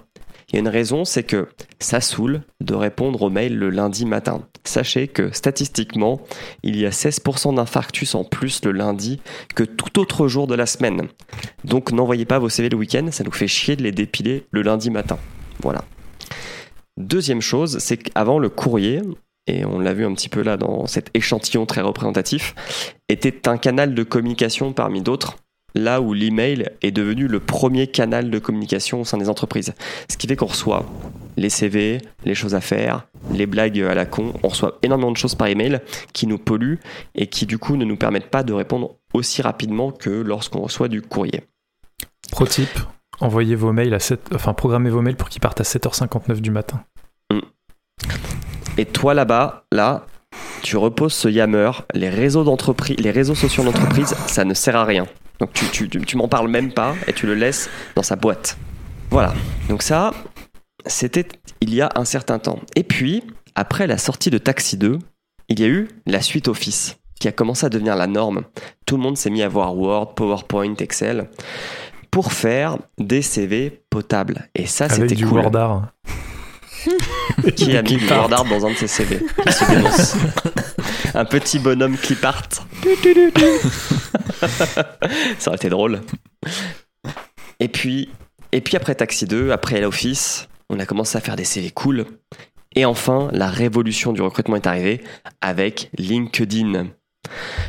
il y a une raison, c'est que ça saoule de répondre aux mails le lundi matin. Sachez que statistiquement, il y a 16% d'infarctus en plus le lundi que tout autre jour de la semaine. Donc n'envoyez pas vos CV le week-end, ça nous fait chier de les dépiler le lundi matin. Voilà. Deuxième chose, c'est qu'avant le courrier, et on l'a vu un petit peu là dans cet échantillon très représentatif, était un canal de communication parmi d'autres, là où l'email est devenu le premier canal de communication au sein des entreprises. Ce qui fait qu'on reçoit les CV, les choses à faire, les blagues à la con, on reçoit énormément de choses par email qui nous polluent et qui du coup ne nous permettent pas de répondre aussi rapidement que lorsqu'on reçoit du courrier. Pro tip, envoyez vos mails à 7... enfin programmez vos mails pour qu'ils partent à 7h59 du matin. Et toi là-bas, là, tu reposes ce yammer, les réseaux d'entreprise, les réseaux sociaux d'entreprise, ça ne sert à rien. Donc tu, tu, tu, tu m'en parles même pas et tu le laisses dans sa boîte. Voilà. Donc ça, c'était il y a un certain temps. Et puis, après la sortie de Taxi 2, il y a eu la suite Office qui a commencé à devenir la norme. Tout le monde s'est mis à voir Word, PowerPoint, Excel pour faire des CV potables. Et ça, Avec c'était du cool. Word art. Qui a mis du. Word art dans un de ses CV qui se dénonce. Un petit bonhomme clip art. Ça aurait été drôle. Et puis, et puis après Taxi 2, après l'Office, on a commencé à faire des CV cool. Et enfin, la révolution du recrutement est arrivée avec LinkedIn.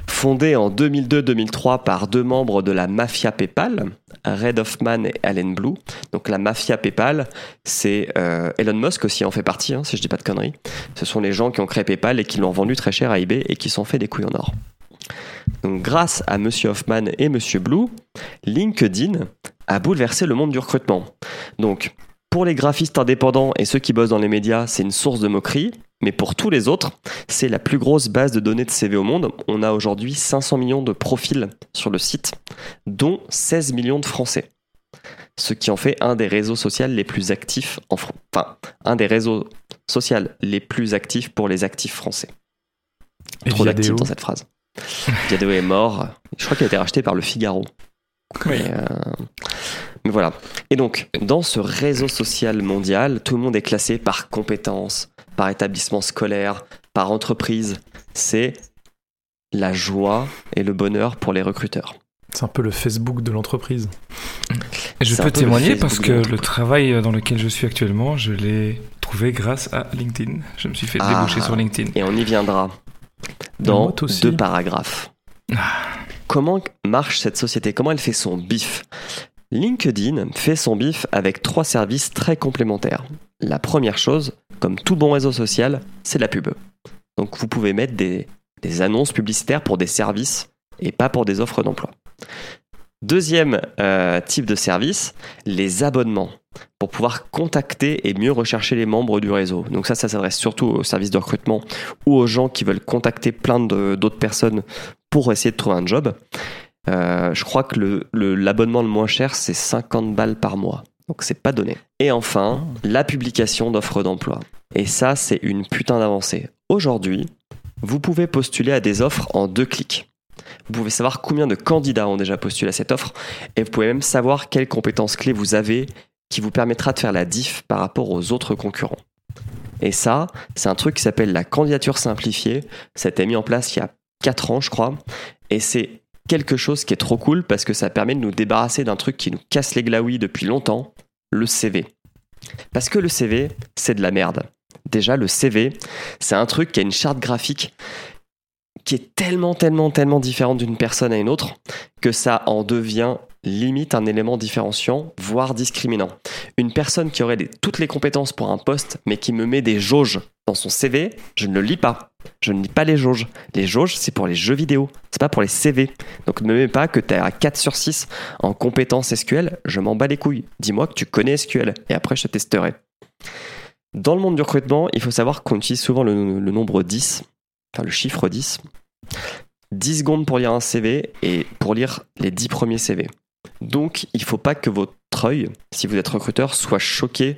Fondé en 2002-2003 par deux membres de la mafia PayPal, Red Hoffman et Allen Blue. Donc la mafia PayPal, c'est euh, Elon Musk aussi en fait partie, hein, si je dis pas de conneries. Ce sont les gens qui ont créé PayPal et qui l'ont vendu très cher à eBay et qui sont fait des couilles en or. Donc grâce à Monsieur Hoffman et Monsieur Blue, LinkedIn a bouleversé le monde du recrutement. Donc pour les graphistes indépendants et ceux qui bossent dans les médias, c'est une source de moquerie. Mais pour tous les autres, c'est la plus grosse base de données de CV au monde. On a aujourd'hui 500 millions de profils sur le site, dont 16 millions de Français. Ce qui en fait un des réseaux sociaux les plus actifs en France. Enfin, un des réseaux sociaux les plus actifs pour les actifs français. Et Trop d'actifs dans cette phrase. Viadeo est mort. Je crois qu'il a été racheté par le Figaro. Oui. Mais, euh, mais voilà. Et donc, dans ce réseau social mondial, tout le monde est classé par compétences, par établissement scolaire, par entreprise. C'est la joie et le bonheur pour les recruteurs. C'est un peu le Facebook de l'entreprise. Je peux témoigner parce que le travail dans lequel je suis actuellement, je l'ai trouvé grâce à LinkedIn. Je me suis fait Ah. déboucher sur LinkedIn. Et on y viendra dans deux paragraphes. Comment marche cette société? Comment elle fait son bif? LinkedIn fait son bif avec trois services très complémentaires. La première chose, comme tout bon réseau social, c'est la pub. Donc vous pouvez mettre des, annonces publicitaires pour des services et pas pour des offres d'emploi. Deuxième euh, type de service, les abonnements pour pouvoir contacter et mieux rechercher les membres du réseau. Donc ça, ça s'adresse surtout aux services de recrutement ou aux gens qui veulent contacter plein d'autres personnes pour essayer de trouver un job. Euh, je crois que le- le- l'abonnement le, moins cher, c'est 50 balles par mois. Donc c'est pas donné. Et enfin, la publication d'offres d'emploi. Et ça, c'est une putain d'avancée. Aujourd'hui, vous pouvez postuler à des offres en deux clics. Vous pouvez savoir combien de candidats ont déjà postulé à cette offre et vous pouvez même savoir quelles compétences clés vous avez qui vous permettra de faire la diff par rapport aux autres concurrents. Et ça, c'est un truc qui s'appelle la candidature simplifiée. Ça a été mis en place il y a 4 ans, je crois. Et c'est quelque chose qui est trop cool parce que ça permet de nous débarrasser d'un truc qui nous casse les glaouis depuis longtemps, le CV. Parce que le CV, c'est de la merde. Déjà, le CV, c'est un truc qui a une charte graphique qui est tellement, tellement, tellement différente d'une personne à une autre que ça en devient limite un élément différenciant, voire discriminant. Une personne qui aurait toutes les compétences pour un poste, mais qui me met des jauges dans son CV, je ne le lis pas. Je ne lis pas les jauges. Les jauges, c'est pour les jeux vidéo, c'est pas pour les CV. Donc ne me mets pas que tu as 4 sur 6 en compétences SQL, je m'en bats les couilles. Dis-moi que tu connais SQL, et après je te testerai. Dans le monde du recrutement, il faut savoir qu'on utilise souvent le, le nombre 10, enfin le chiffre 10. 10 secondes pour lire un CV et pour lire les 10 premiers CV. Donc, il ne faut pas que votre œil, si vous êtes recruteur, soit choqué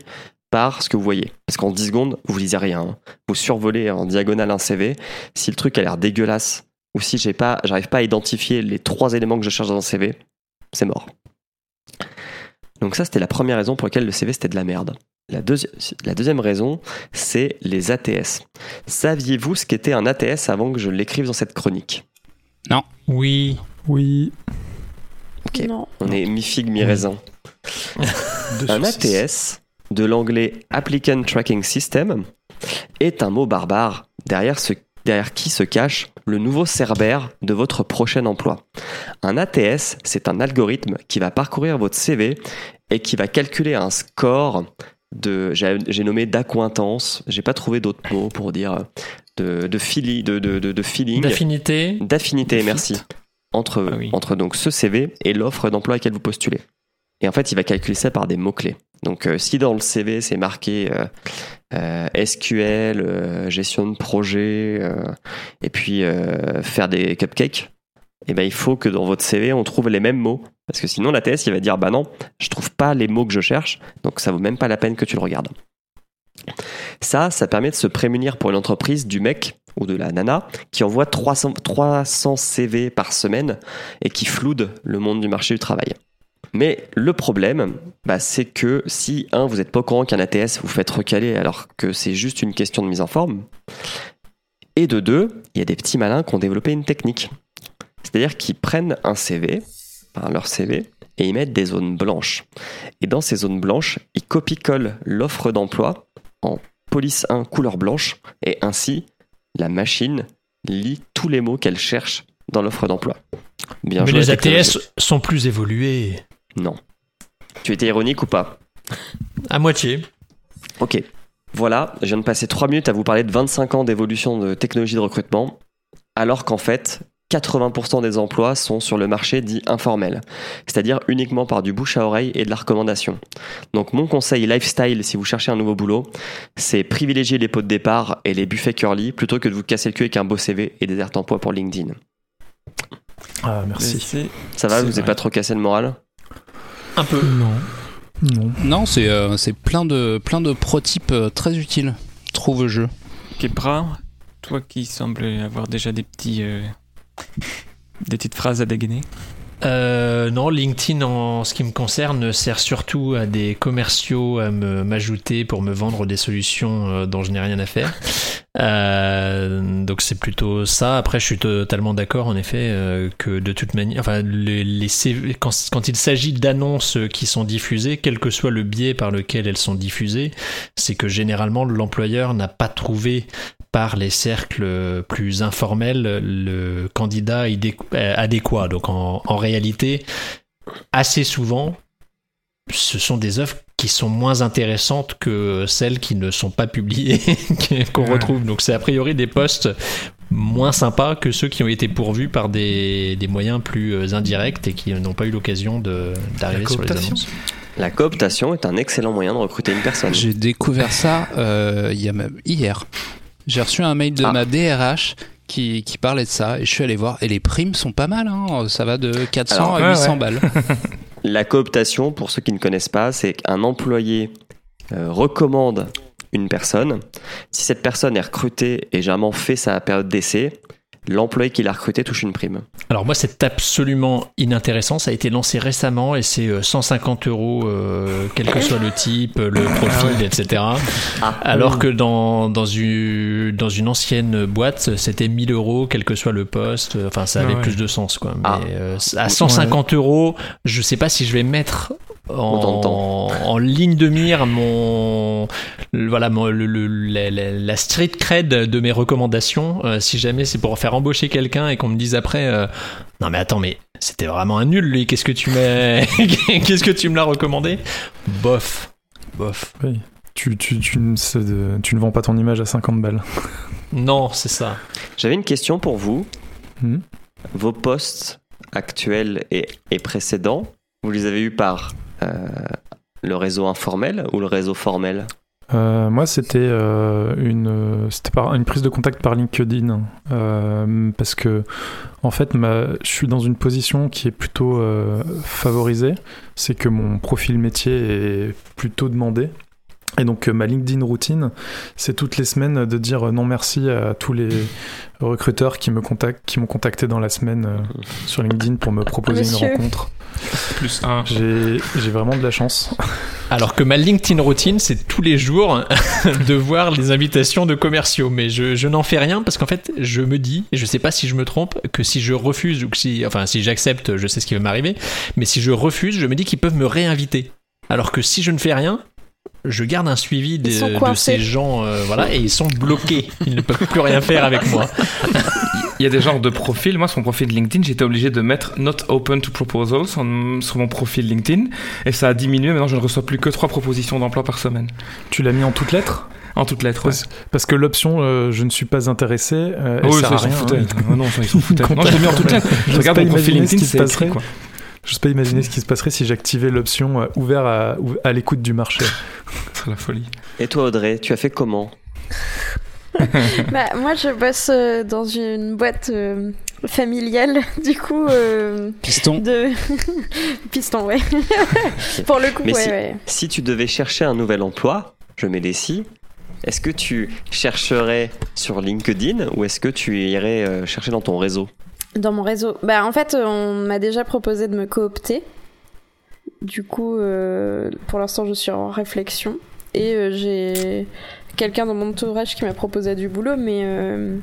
par ce que vous voyez. Parce qu'en 10 secondes, vous lisez rien. hein. Vous survolez en diagonale un CV. Si le truc a l'air dégueulasse, ou si j'ai pas, j'arrive pas à identifier les trois éléments que je cherche dans un CV, c'est mort. Donc ça, c'était la première raison pour laquelle le CV, c'était de la merde. La, deuxi- la deuxième raison, c'est les ATS. Saviez-vous ce qu'était un ATS avant que je l'écrive dans cette chronique? Oui. Oui. Ok. Non. On est mi-figue, mi-raisin. Un. ATS, de l'anglais Applicant Tracking System, est un mot barbare derrière, ce- derrière qui se cache le nouveau cerbère de votre prochain emploi. Un ATS, c'est un algorithme qui va parcourir votre CV et qui va calculer un score de, j'ai nommé d'accointance, j'ai pas trouvé d'autres mots pour dire de, de, feeli- de, de, de- de feeling D'affinité. d'affinité, merci, entre, Ah oui. entre donc ce CV et l'offre d'emploi à laquelle vous postulez. Et en fait, il va calculer ça par des mots-clés. Donc, euh, si dans le CV, c'est marqué euh, euh, SQL, euh, gestion de projet, euh, et puis euh, faire des cupcakes, eh ben, il faut que dans votre CV, on trouve les mêmes mots. Parce que sinon, l'ATS, il va dire, bah non, je trouve pas les mots que je cherche, donc ça vaut même pas la peine que tu le regardes. Ça, ça permet de se prémunir pour une entreprise du mec ou de la nana qui envoie 300, 300 CV par semaine et qui floude le monde du marché du travail. Mais le problème, bah, c'est que si, un, vous n'êtes pas au courant qu'un ATS vous faites recaler alors que c'est juste une question de mise en forme, et de deux, il y a des petits malins qui ont développé une technique. C'est-à-dire qu'ils prennent un CV, enfin leur CV, et ils mettent des zones blanches. Et dans ces zones blanches, ils copient-collent l'offre d'emploi en police 1 couleur blanche, et ainsi, la machine lit tous les mots qu'elle cherche dans l'offre d'emploi. Bien Mais les. ATS sont plus évolués. Non. Tu étais ironique ou pas? À moitié. Ok. Voilà, je viens de passer 3 minutes à vous parler de 25 ans d'évolution de technologie de recrutement, alors qu'en fait, 80% des emplois sont sur le marché dit informel, c'est-à-dire uniquement par du bouche à oreille et de la recommandation. Donc mon conseil lifestyle si vous cherchez un nouveau boulot, c'est privilégier les pots de départ et les buffets curly plutôt que de vous casser le cul avec un beau CV et des airs emploi pour LinkedIn. Ah, merci. Ça va, vous n'avez pas trop cassé le moral? Un peu. Non. Non. Non, c'est euh, c'est plein de, plein de protypes euh, très utiles, trouve-je. Kepra, toi qui sembles avoir déjà des petits. euh, des petites phrases à dégainer. Euh, non, LinkedIn, en ce qui me concerne, sert surtout à des commerciaux à m'ajouter pour me vendre des solutions euh, dont je n'ai rien à faire. Euh, donc c'est plutôt ça. Après, je suis totalement d'accord, en effet, euh, que de toute manière, enfin, quand, il s'agit d'annonces qui sont diffusées, quel que soit le biais par lequel elles sont diffusées, c'est que généralement l'employeur n'a pas trouvé par les cercles plus informels le candidat adéquat. Donc en réalité, assez souvent, ce sont des œuvres qui sont moins intéressantes que celles qui ne sont pas publiées qu'on Ouais. retrouve. Donc c'est a priori des postes moins sympas que ceux qui ont été pourvus par des, des moyens plus euh, indirects et qui n'ont pas eu l'occasion de- d'arriver sur les annonces. La cooptation est un excellent moyen de recruter une personne. J'ai découvert ça euh, il y a même hier. J'ai reçu un mail de Ah. ma DRH qui, qui parlait de ça et je suis allé voir. Et les primes sont pas mal, hein. ça va de 400 Alors, à ouais, 800 ouais. balles. La cooptation, pour ceux qui ne connaissent pas, c'est qu'un employé euh, recommande une personne. Si cette personne est recrutée et généralement fait sa période d'essai, l'employé qui l'a recruté touche une prime. Alors moi c'est absolument inintéressant, ça a été lancé récemment et c'est euh, 150 euros euh, quel que soit le type, le profil, etc. Ah. Alors que dans, dans, une, dans une ancienne boîte c'était 1000 euros quel que soit le poste, enfin ça avait Ah ouais. plus de sens quoi. Mais Ah. euh, à 150 euros je sais pas si je vais mettre Autant de temps. en, ligne de mire mon voilà mon- le- le- la, la- la street cred de mes recommandations euh, si jamais c'est pour faire embaucher quelqu'un et qu'on me dise après euh, non mais attends mais c'était vraiment un nul lui qu'est-ce que tu m'as qu'est-ce que tu me l'as recommandé? Bof bof Oui. Tu, tu, tu, de- tu ne vends pas ton image à 50 balles. non c'est ça J'avais une question pour vous. Hmm. Vos postes actuels et, et précédents, vous les avez eus par le réseau informel ou le réseau formel Euh, moi, c'était euh, une, euh, par une prise de contact par LinkedIn euh, parce que en fait, ma, je suis dans une position qui est plutôt euh, favorisée, c'est que mon profil métier est plutôt demandé. Et donc euh, ma LinkedIn routine, c'est toutes les semaines de dire euh, non merci à tous les recruteurs qui me contactent, qui m'ont contacté dans la semaine euh, sur LinkedIn pour me proposer Monsieur. une rencontre. Plus un. J'ai j'ai vraiment de la chance. alors que ma LinkedIn routine c'est tous les jours de voir les invitations de commerciaux mais je, je n'en fais rien parce qu'en fait je me dis et je sais pas si je me trompe que si je refuse ou que si enfin si j'accepte je sais ce qui va m'arriver mais si je refuse je me dis qu'ils peuvent me réinviter alors que si je ne fais rien je garde un suivi des- de ces gens euh, voilà et ils sont bloqués ils ne peuvent plus rien faire avec moi Il y a des genres de profils. Moi, sur mon profil LinkedIn, j'étais obligé de mettre Not Open to Proposals sur mon profil LinkedIn. Et ça a diminué. Maintenant, je ne reçois plus que trois propositions d'emploi par semaine. Tu l'as mis en toutes lettres? En toutes lettres, ouais. Parce, parce que l'option euh, je ne suis pas intéressé, euh, elle oui, sert ça, à rien. hein. Ah non, ça, ils s'en foutaient. Non, je l'ai mis en toutes lettres. Je regarde pas mon profil LinkedIn, qui se c'est écrit, passerait. quoi. J'ose pas imaginer ce qui se passerait si j'activais l'option euh, ouvert à, ou- à l'écoute du marché. C'est la folie. Et toi Audrey, tu as fait comment Bah, moi, je bosse euh, dans une boîte euh, familiale, du coup. euh, Piston. de piston, ouais. Pour le coup, Mais ouais, si- ouais. Si tu devais chercher un nouvel emploi, je mets des si, est-ce que tu chercherais sur LinkedIn ou est-ce que tu irais chercher dans ton réseau? Dans mon réseau. Bah, en fait, on m'a déjà proposé de me coopter. Du coup, euh, pour l'instant, je suis en réflexion. Et euh, j'ai quelqu'un dans mon entourage qui m'a proposé du boulot, mais. euh,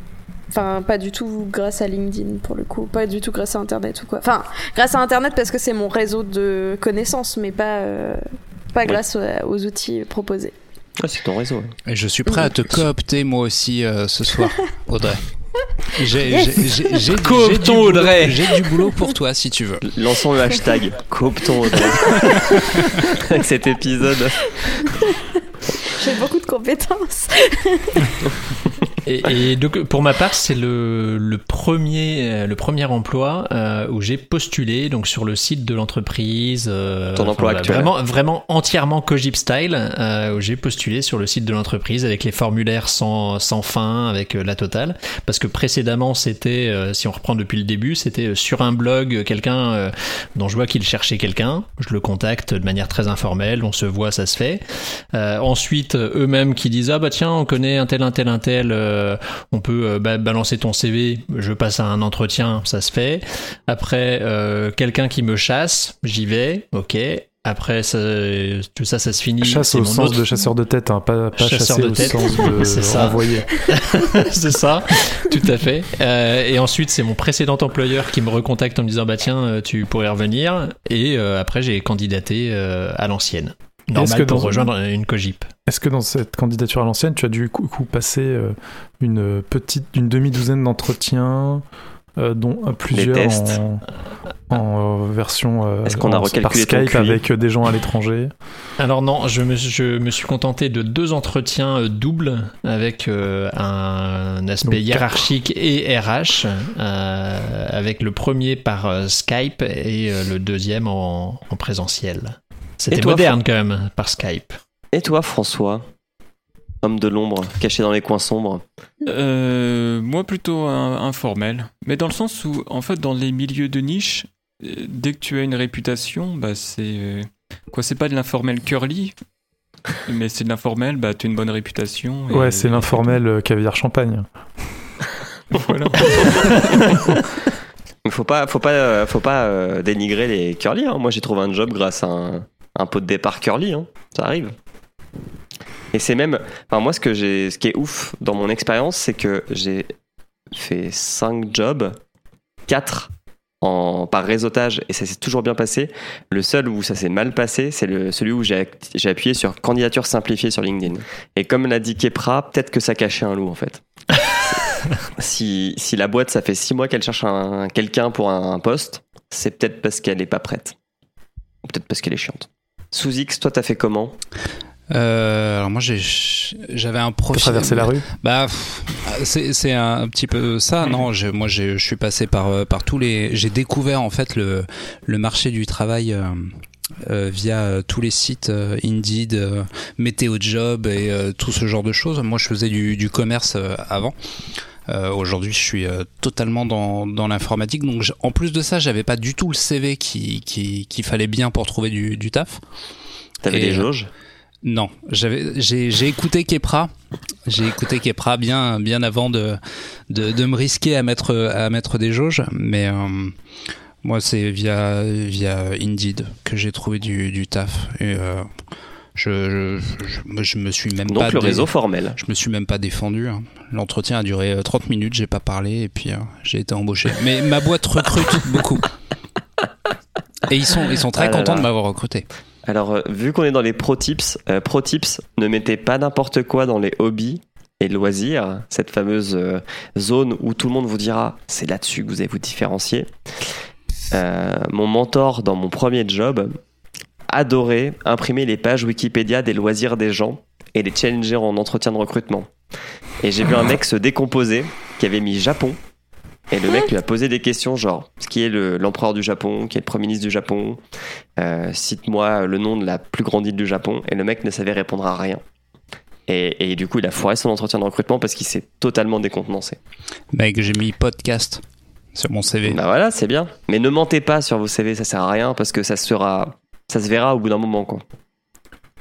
Enfin, pas du tout grâce à LinkedIn pour le coup, pas du tout grâce à Internet ou quoi. Enfin, grâce à Internet parce que c'est mon réseau de connaissances, mais pas, euh, pas grâce aux, aux outils proposés. Ah, C'est ton réseau. ouais. Et je suis prêt à te coopter moi aussi euh, ce soir, Audrey. J'ai Cooptons du boulot- Audrey. J'ai du boulot pour toi si tu veux. Lançons le hashtag Coopton Audrey. Avec cet épisode. J'ai beaucoup de compétences. Et, et donc pour ma part, c'est le, le premier euh, le premier emploi euh, où j'ai postulé donc sur le site de l'entreprise. euh, Ton emploi actuel. Vraiment vraiment entièrement Cogip style euh, où j'ai postulé sur le site de l'entreprise avec les formulaires sans sans fin avec euh, la totale parce que précédemment c'était euh, si on reprend depuis le début c'était sur un blog quelqu'un euh, dont je vois qu'il cherchait quelqu'un je le contacte de manière très informelle on se voit ça se fait euh, ensuite, eux-mêmes qui disent ah bah tiens, on connaît un tel, un tel, un tel, euh, on peut euh, ba- balancer ton CV. Je passe à un entretien, ça se fait. Après, euh, quelqu'un qui me chasse, j'y vais, ok. Après, ça, tout ça, ça se finit. Chasse au sens autre- de chasseur de tête, hein, pas, pas Chasseur de au tête. sens de ça. c'est ça, tout à fait. Euh, et ensuite, c'est mon précédent employeur qui me recontacte en me disant bah tiens, euh, tu pourrais revenir. Et euh, après, j'ai candidaté euh, à l'ancienne. Est-ce Normal que pour dans- rejoindre une cogip. Est-ce que dans cette candidature à l'ancienne, tu as dû coup, coup passer euh, une petite, une demi-douzaine d'entretiens, euh, dont euh, plusieurs tests. en, en, euh, version euh, Est-ce qu'on a recalculé par Skype avec des gens à l'étranger? Alors non, je me, je me suis contenté de deux entretiens euh, doubles avec euh, un aspect Donc, hiérarchique et RH, euh, avec le premier par euh, Skype et euh, le deuxième en, en présentiel. C'était toi, moderne quand même par Skype. Et toi, François Homme de l'ombre, caché dans les coins sombres? Euh, moi plutôt informel, mais dans le sens où en fait dans les milieux de niche, euh, dès que tu as une réputation, bah c'est euh, quoi C'est pas de l'informel curly, mais c'est de l'informel. Bah tu as une bonne réputation. et- Ouais, c'est l'informel euh, caviar champagne. Voilà. Faut pas, faut pas, faut pas dénigrer les curly. hein. Moi, j'ai trouvé un job grâce à un, un pot de départ curly. hein. Ça arrive. Et c'est même, enfin moi, ce que j'ai, ce qui est ouf dans mon expérience, c'est que j'ai fait 5 jobs, 4 en, par réseautage et ça s'est toujours bien passé. Le seul où ça s'est mal passé, c'est le, celui où j'ai appuyé sur candidature simplifiée sur LinkedIn. Et comme l'a dit Kepra, peut-être que ça cachait un loup en fait. si, si la boîte, ça fait 6 mois qu'elle cherche un, quelqu'un pour un, poste, c'est peut-être parce qu'elle n'est pas prête. Ou peut-être parce qu'elle est chiante. Sous X, toi, t'as fait comment Euh, alors moi j'ai j'avais un profil. traversé la rue Bah c'est c'est un petit peu ça. Non, je, moi j'ai- je suis passé par euh, par tous les. J'ai découvert en fait le le marché du travail. euh, euh, via euh, tous les sites euh, Indeed, euh, Météo Job et euh, tout ce genre de choses. Moi, je faisais du, du commerce euh, avant. Euh, Aujourd'hui, je suis euh, totalement dans, dans l'informatique. Donc, en plus de ça, j'avais pas du tout le CV qui qui- qu'il fallait bien pour trouver du, du taf. T'avais des jauges? Non, j'avais, j'ai, j'ai écouté Kepra. J'ai écouté Kepra bien, bien avant de, de, de me risquer à mettre, à mettre des jauges. Mais euh, moi, c'est via, via Indeed que j'ai trouvé du, du taf. Et euh, je, je, je, me suis même Donc pas. le dé- réseau formel. Je me suis même pas défendu. hein. L'entretien a duré euh, 30 minutes, j'ai pas parlé et puis euh, j'ai été embauché. Mais ma boîte recrute beaucoup. Et ils sont, ils sont très Ah là contents là. de m'avoir recruté. Alors, euh, vu qu'on est dans les pro tips, euh, pro tips, ne mettez pas n'importe quoi dans les hobbies et loisirs, cette fameuse euh, zone où tout le monde vous dira c'est là-dessus que vous allez vous différencier. Euh, mon mentor dans mon premier job adorait imprimer les pages Wikipédia des loisirs des gens et les challenger en entretien de recrutement. Et j'ai vu un mec se décomposer qui avait mis Japon. Et le mec lui a posé des questions genre ce qui est le- l'empereur du Japon, qui est le premier ministre du Japon, euh, cite-moi le nom de la plus grande île du Japon. Et le mec ne savait répondre à rien. Et, et du coup, il a foiré son entretien de recrutement parce qu'il s'est totalement décontenancé. Mec, j'ai mis podcast sur mon CV. Bah voilà, c'est bien. Mais ne mentez pas sur vos CV, ça sert à rien parce que ça sera, ça se verra au bout d'un moment, quoi.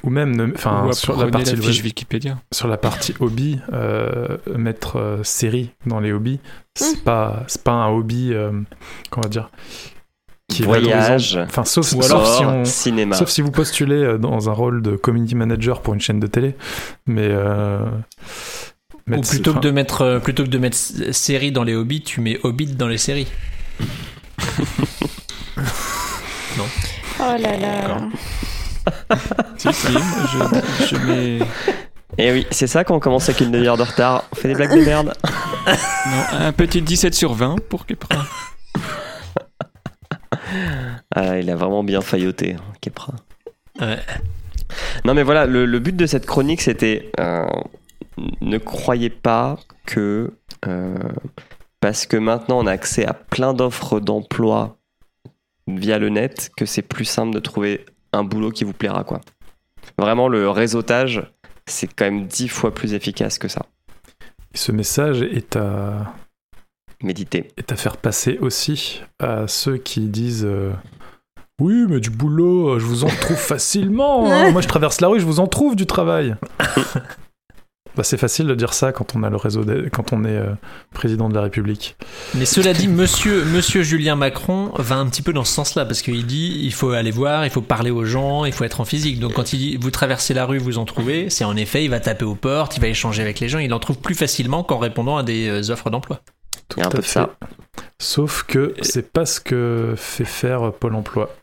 Ou même, ne- enfin, Ou sur la partie la fiche Wikipédia. sur la partie hobby, euh, mettre euh, série dans les hobbies, c'est pas c'est pas un hobby, euh, comment on va dire, qui Voyage. Enfin, sauf, Ou sauf alors si on, cinéma. sauf si vous postulez dans un rôle de community manager pour une chaîne de télé, mais euh, Ou plutôt que de mettre plutôt que de mettre série dans les hobbies, tu mets Hobbit dans les séries. Oh là là. Si, si, je, je mets. Et Eh oui, c'est ça quand on commence avec une demi-heure de retard. On fait des blagues de merde. Non, un petit 17 sur 20 pour Kepra. Ah, il a vraiment bien failloté, hein, Kepra. Ouais. Non, mais voilà, le, le but de cette chronique, c'était euh, ne croyez pas que euh, parce que maintenant on a accès à plein d'offres d'emploi via le net, que c'est plus simple de trouver un boulot qui vous plaira, quoi. Vraiment, le réseautage, c'est quand même dix fois plus efficace que ça. Ce message est à, Méditer. est à faire passer aussi à ceux qui disent euh, Oui, mais du boulot, je vous en trouve facilement. hein. Moi, je traverse la rue, je vous en trouve du travail. bah, c'est facile de dire ça quand on a le réseau, quand on est euh, président de la République. Mais cela dit, monsieur, monsieur Julien Macron va un petit peu dans ce sens-là, parce qu'il dit il faut aller voir, il faut parler aux gens, il faut être en physique. Donc quand il dit vous traversez la rue, vous en trouvez, c'est en effet, il va taper aux portes, il va échanger avec les gens, il en trouve plus facilement qu'en répondant à des euh, offres d'emploi. Il y a un Tout peu de ça. Sauf que c'est pas ce que fait faire Pôle emploi.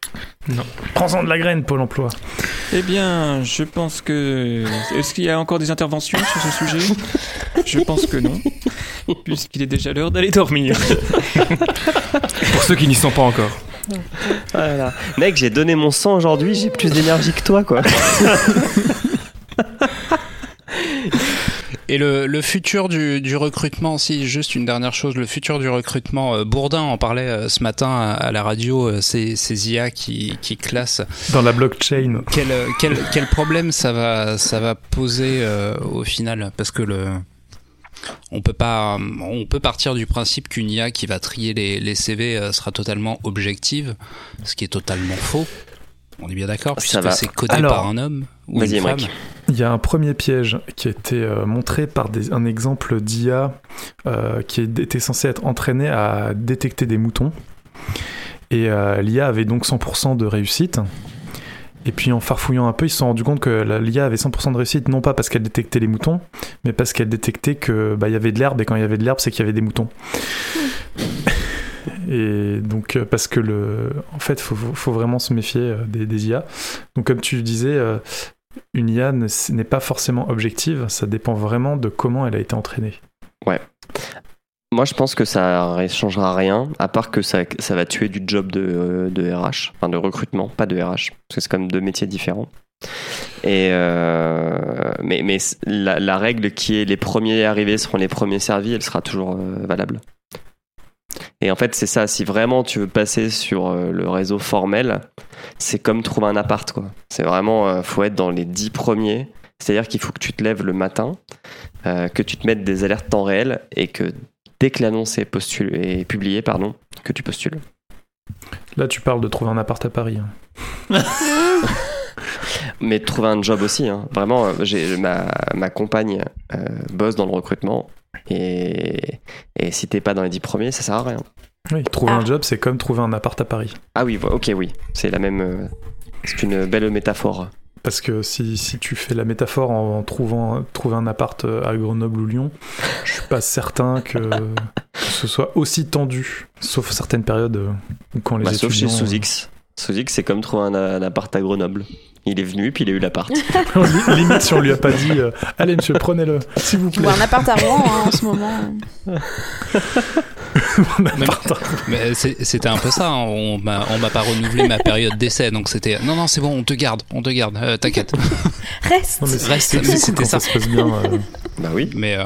Non. Prends-en de la graine, Pôle emploi. Eh bien, je pense que. Est-ce qu'il y a encore des interventions sur ce sujet? Je pense que non, puisqu'il est déjà l'heure d'aller dormir. Pour ceux qui n'y sont pas encore. Voilà. Mec, j'ai donné mon sang aujourd'hui, j'ai plus d'énergie que toi, quoi. Et le, le futur du, du recrutement, si juste une dernière chose, le futur du recrutement, euh, Bourdin en parlait euh, ce matin à, à la radio, euh, ces, ces IA qui, qui classent. Dans la blockchain. Quel, quel, quel problème ça va, ça va poser euh, au final? Parce que le, on peut pas, on peut partir du principe qu'une IA qui va trier les, les CV sera totalement objective, ce qui est totalement faux. On est bien d'accord, Ça puisque va. c'est codé Alors, par un homme ou une femme. Il y a un premier piège qui a été euh, montré par des- un exemple d'IA euh, qui était censé être entraîné à détecter des moutons. Et euh, l'IA avait donc 100% de réussite. Et puis en farfouillant un peu, ils se sont rendus compte que l'IA avait 100% de réussite, non pas parce qu'elle détectait les moutons, mais parce qu'elle détectait que bah, il y avait de l'herbe, et quand il y avait de l'herbe, c'est qu'il y avait des moutons. Et donc, euh, parce que le, en fait, faut, faut vraiment se méfier euh, des, IA. Donc, comme tu disais, euh, une IA ne- n'est pas forcément objective, ça dépend vraiment de comment elle a été entraînée. Moi, je pense que ça ne changera rien, à part que ça, ça va tuer du job de, RH, enfin de recrutement, pas de RH, parce que c'est quand même deux métiers différents. Et mais mais la, règle qui est les premiers arrivés seront les premiers servis, elle sera toujours valable. Et en fait, c'est ça. Si vraiment tu veux passer sur euh, le réseau formel, c'est comme trouver un appart, quoi. C'est vraiment, euh, faut être dans les dix premiers. C'est-à-dire qu'il faut que tu te lèves le matin, euh, que tu te mettes des alertes temps réel et que dès que l'annonce est, est publiée, pardon, que tu postules. Là, tu parles de trouver un appart à Paris. hein. Mais trouver un job aussi. hein. Vraiment, j'ai ma, ma compagne euh, bosse dans le recrutement. Et, et si t'es pas dans les dix premiers, ça sert à rien. Oui, trouver Ah. un job, c'est comme trouver un appart à Paris. Ah oui, ok, oui. C'est la même. euh, c'est une belle métaphore. Parce que si, si tu fais la métaphore en, trouvant trouver un appart euh, à Grenoble ou Lyon, je suis pas certain que, que ce soit aussi tendu, sauf certaines périodes euh, où quand les Bah, sauf chez étudiants... Sous-X. Sous-X, c'est comme trouver un, un appart à Grenoble. Il est venu, puis il a eu l'appart. Li- Limite si on lui a pas dit euh, allez monsieur prenez-le s'il vous Ou plaît. un appart à Rouen hein, en ce moment. Un appart à- Mais c'était un peu ça. hein. On m'a on m'a pas renouvelé ma période d'essai, donc c'était non non c'est bon, on te garde, on te garde, euh, t'inquiète. Reste Non, mais c'est- Reste, c'est mais cool c'était ça. ça se passe bien. euh. bah oui. Mais euh,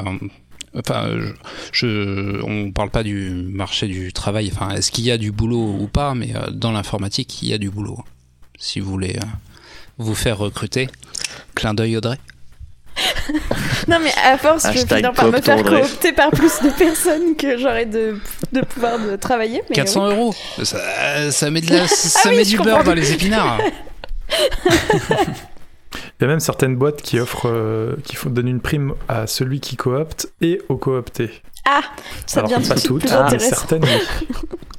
enfin, je, je- on parle pas du marché du travail. Enfin, est-ce qu'il y a du boulot ou pas Mais euh, dans l'informatique, il y a du boulot. Si vous voulez euh, vous faire recruter, clin d'œil Audrey. Non, mais à force, je vais par me faire Audrey. coopter par plus de personnes que j'aurais de, de pouvoir de travailler. Mais 400 oui. euros, ça, ça met de la, ça Ah oui, met du beurre dans les épinards. Il y a même certaines boîtes qui offrent, euh, qui font, donnent une prime à celui qui coopte et au coopté. Ah, ça Alors devient pas toutes, plus mais intéressant. certaines.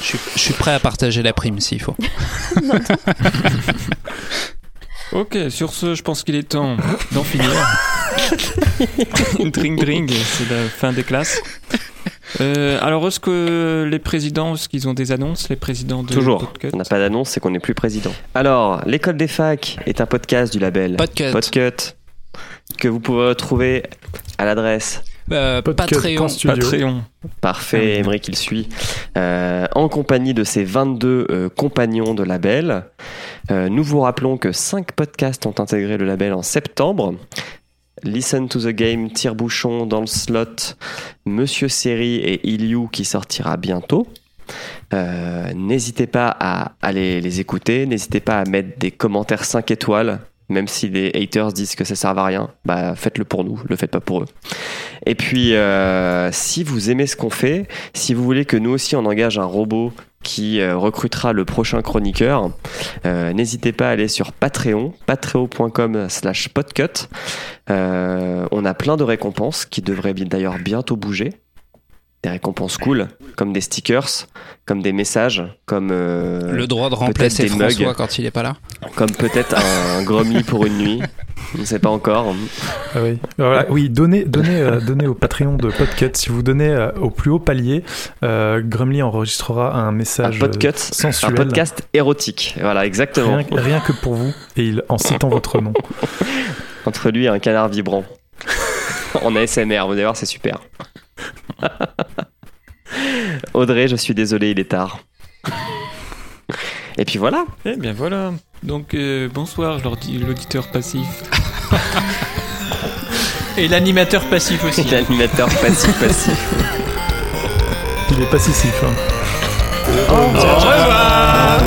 Je suis, je suis prêt à partager la prime s'il faut. Ok, sur ce, je pense qu'il est temps d'en finir. dring dring, c'est la fin des classes. Euh, alors, est-ce que les présidents, est-ce qu'ils ont des annonces, les présidents de Toujours. Podcut On n'a pas d'annonce, c'est qu'on n'est plus président. Alors, l'école des facs est un podcast du label Podcut. Podcut que vous pouvez retrouver à l'adresse Euh, Patreon. Parfait, Emmerich, il suit. Euh, en compagnie de ses 22 euh, compagnons de label. Euh, nous vous rappelons que 5 podcasts ont intégré le label en septembre. Listen to the Game, Tire-Bouchon dans le slot, Monsieur Série et Iliou qui sortira bientôt. Euh, n'hésitez pas à aller les écouter, n'hésitez pas à mettre des commentaires 5 étoiles, même si les haters disent que ça sert à rien, bah faites-le pour nous, le faites pas pour eux. Et puis, euh, si vous aimez ce qu'on fait, si vous voulez que nous aussi on engage un robot qui euh, recrutera le prochain chroniqueur, euh, n'hésitez pas à aller sur Patreon, patreon.com slash podcut. Euh, on a plein de récompenses qui devraient d'ailleurs bientôt bouger. Des récompenses cool, comme des stickers, comme des messages, comme euh, Le droit de remplacer des François mugs. quand il est pas là. comme peut-être un Gromly pour une nuit. On ne sait pas encore. Ah oui, Voilà, oui donnez, donnez, euh, donnez au Patreon de Podcut. Si vous donnez euh, au plus haut palier, euh, Grumly enregistrera un Un message podcut, euh, sensuel. un podcast érotique. Voilà, exactement. Rien, rien que pour vous, et il, en citant votre nom. Entre lui et un canard vibrant. en ASMR, vous allez voir, c'est super. Audrey, je suis désolé, il est tard. Et puis voilà. Eh bien voilà. Donc euh, bonsoir l'auditeur passif. Et l'animateur passif aussi. L'animateur passif passif. Il est pas si sif. Au revoir.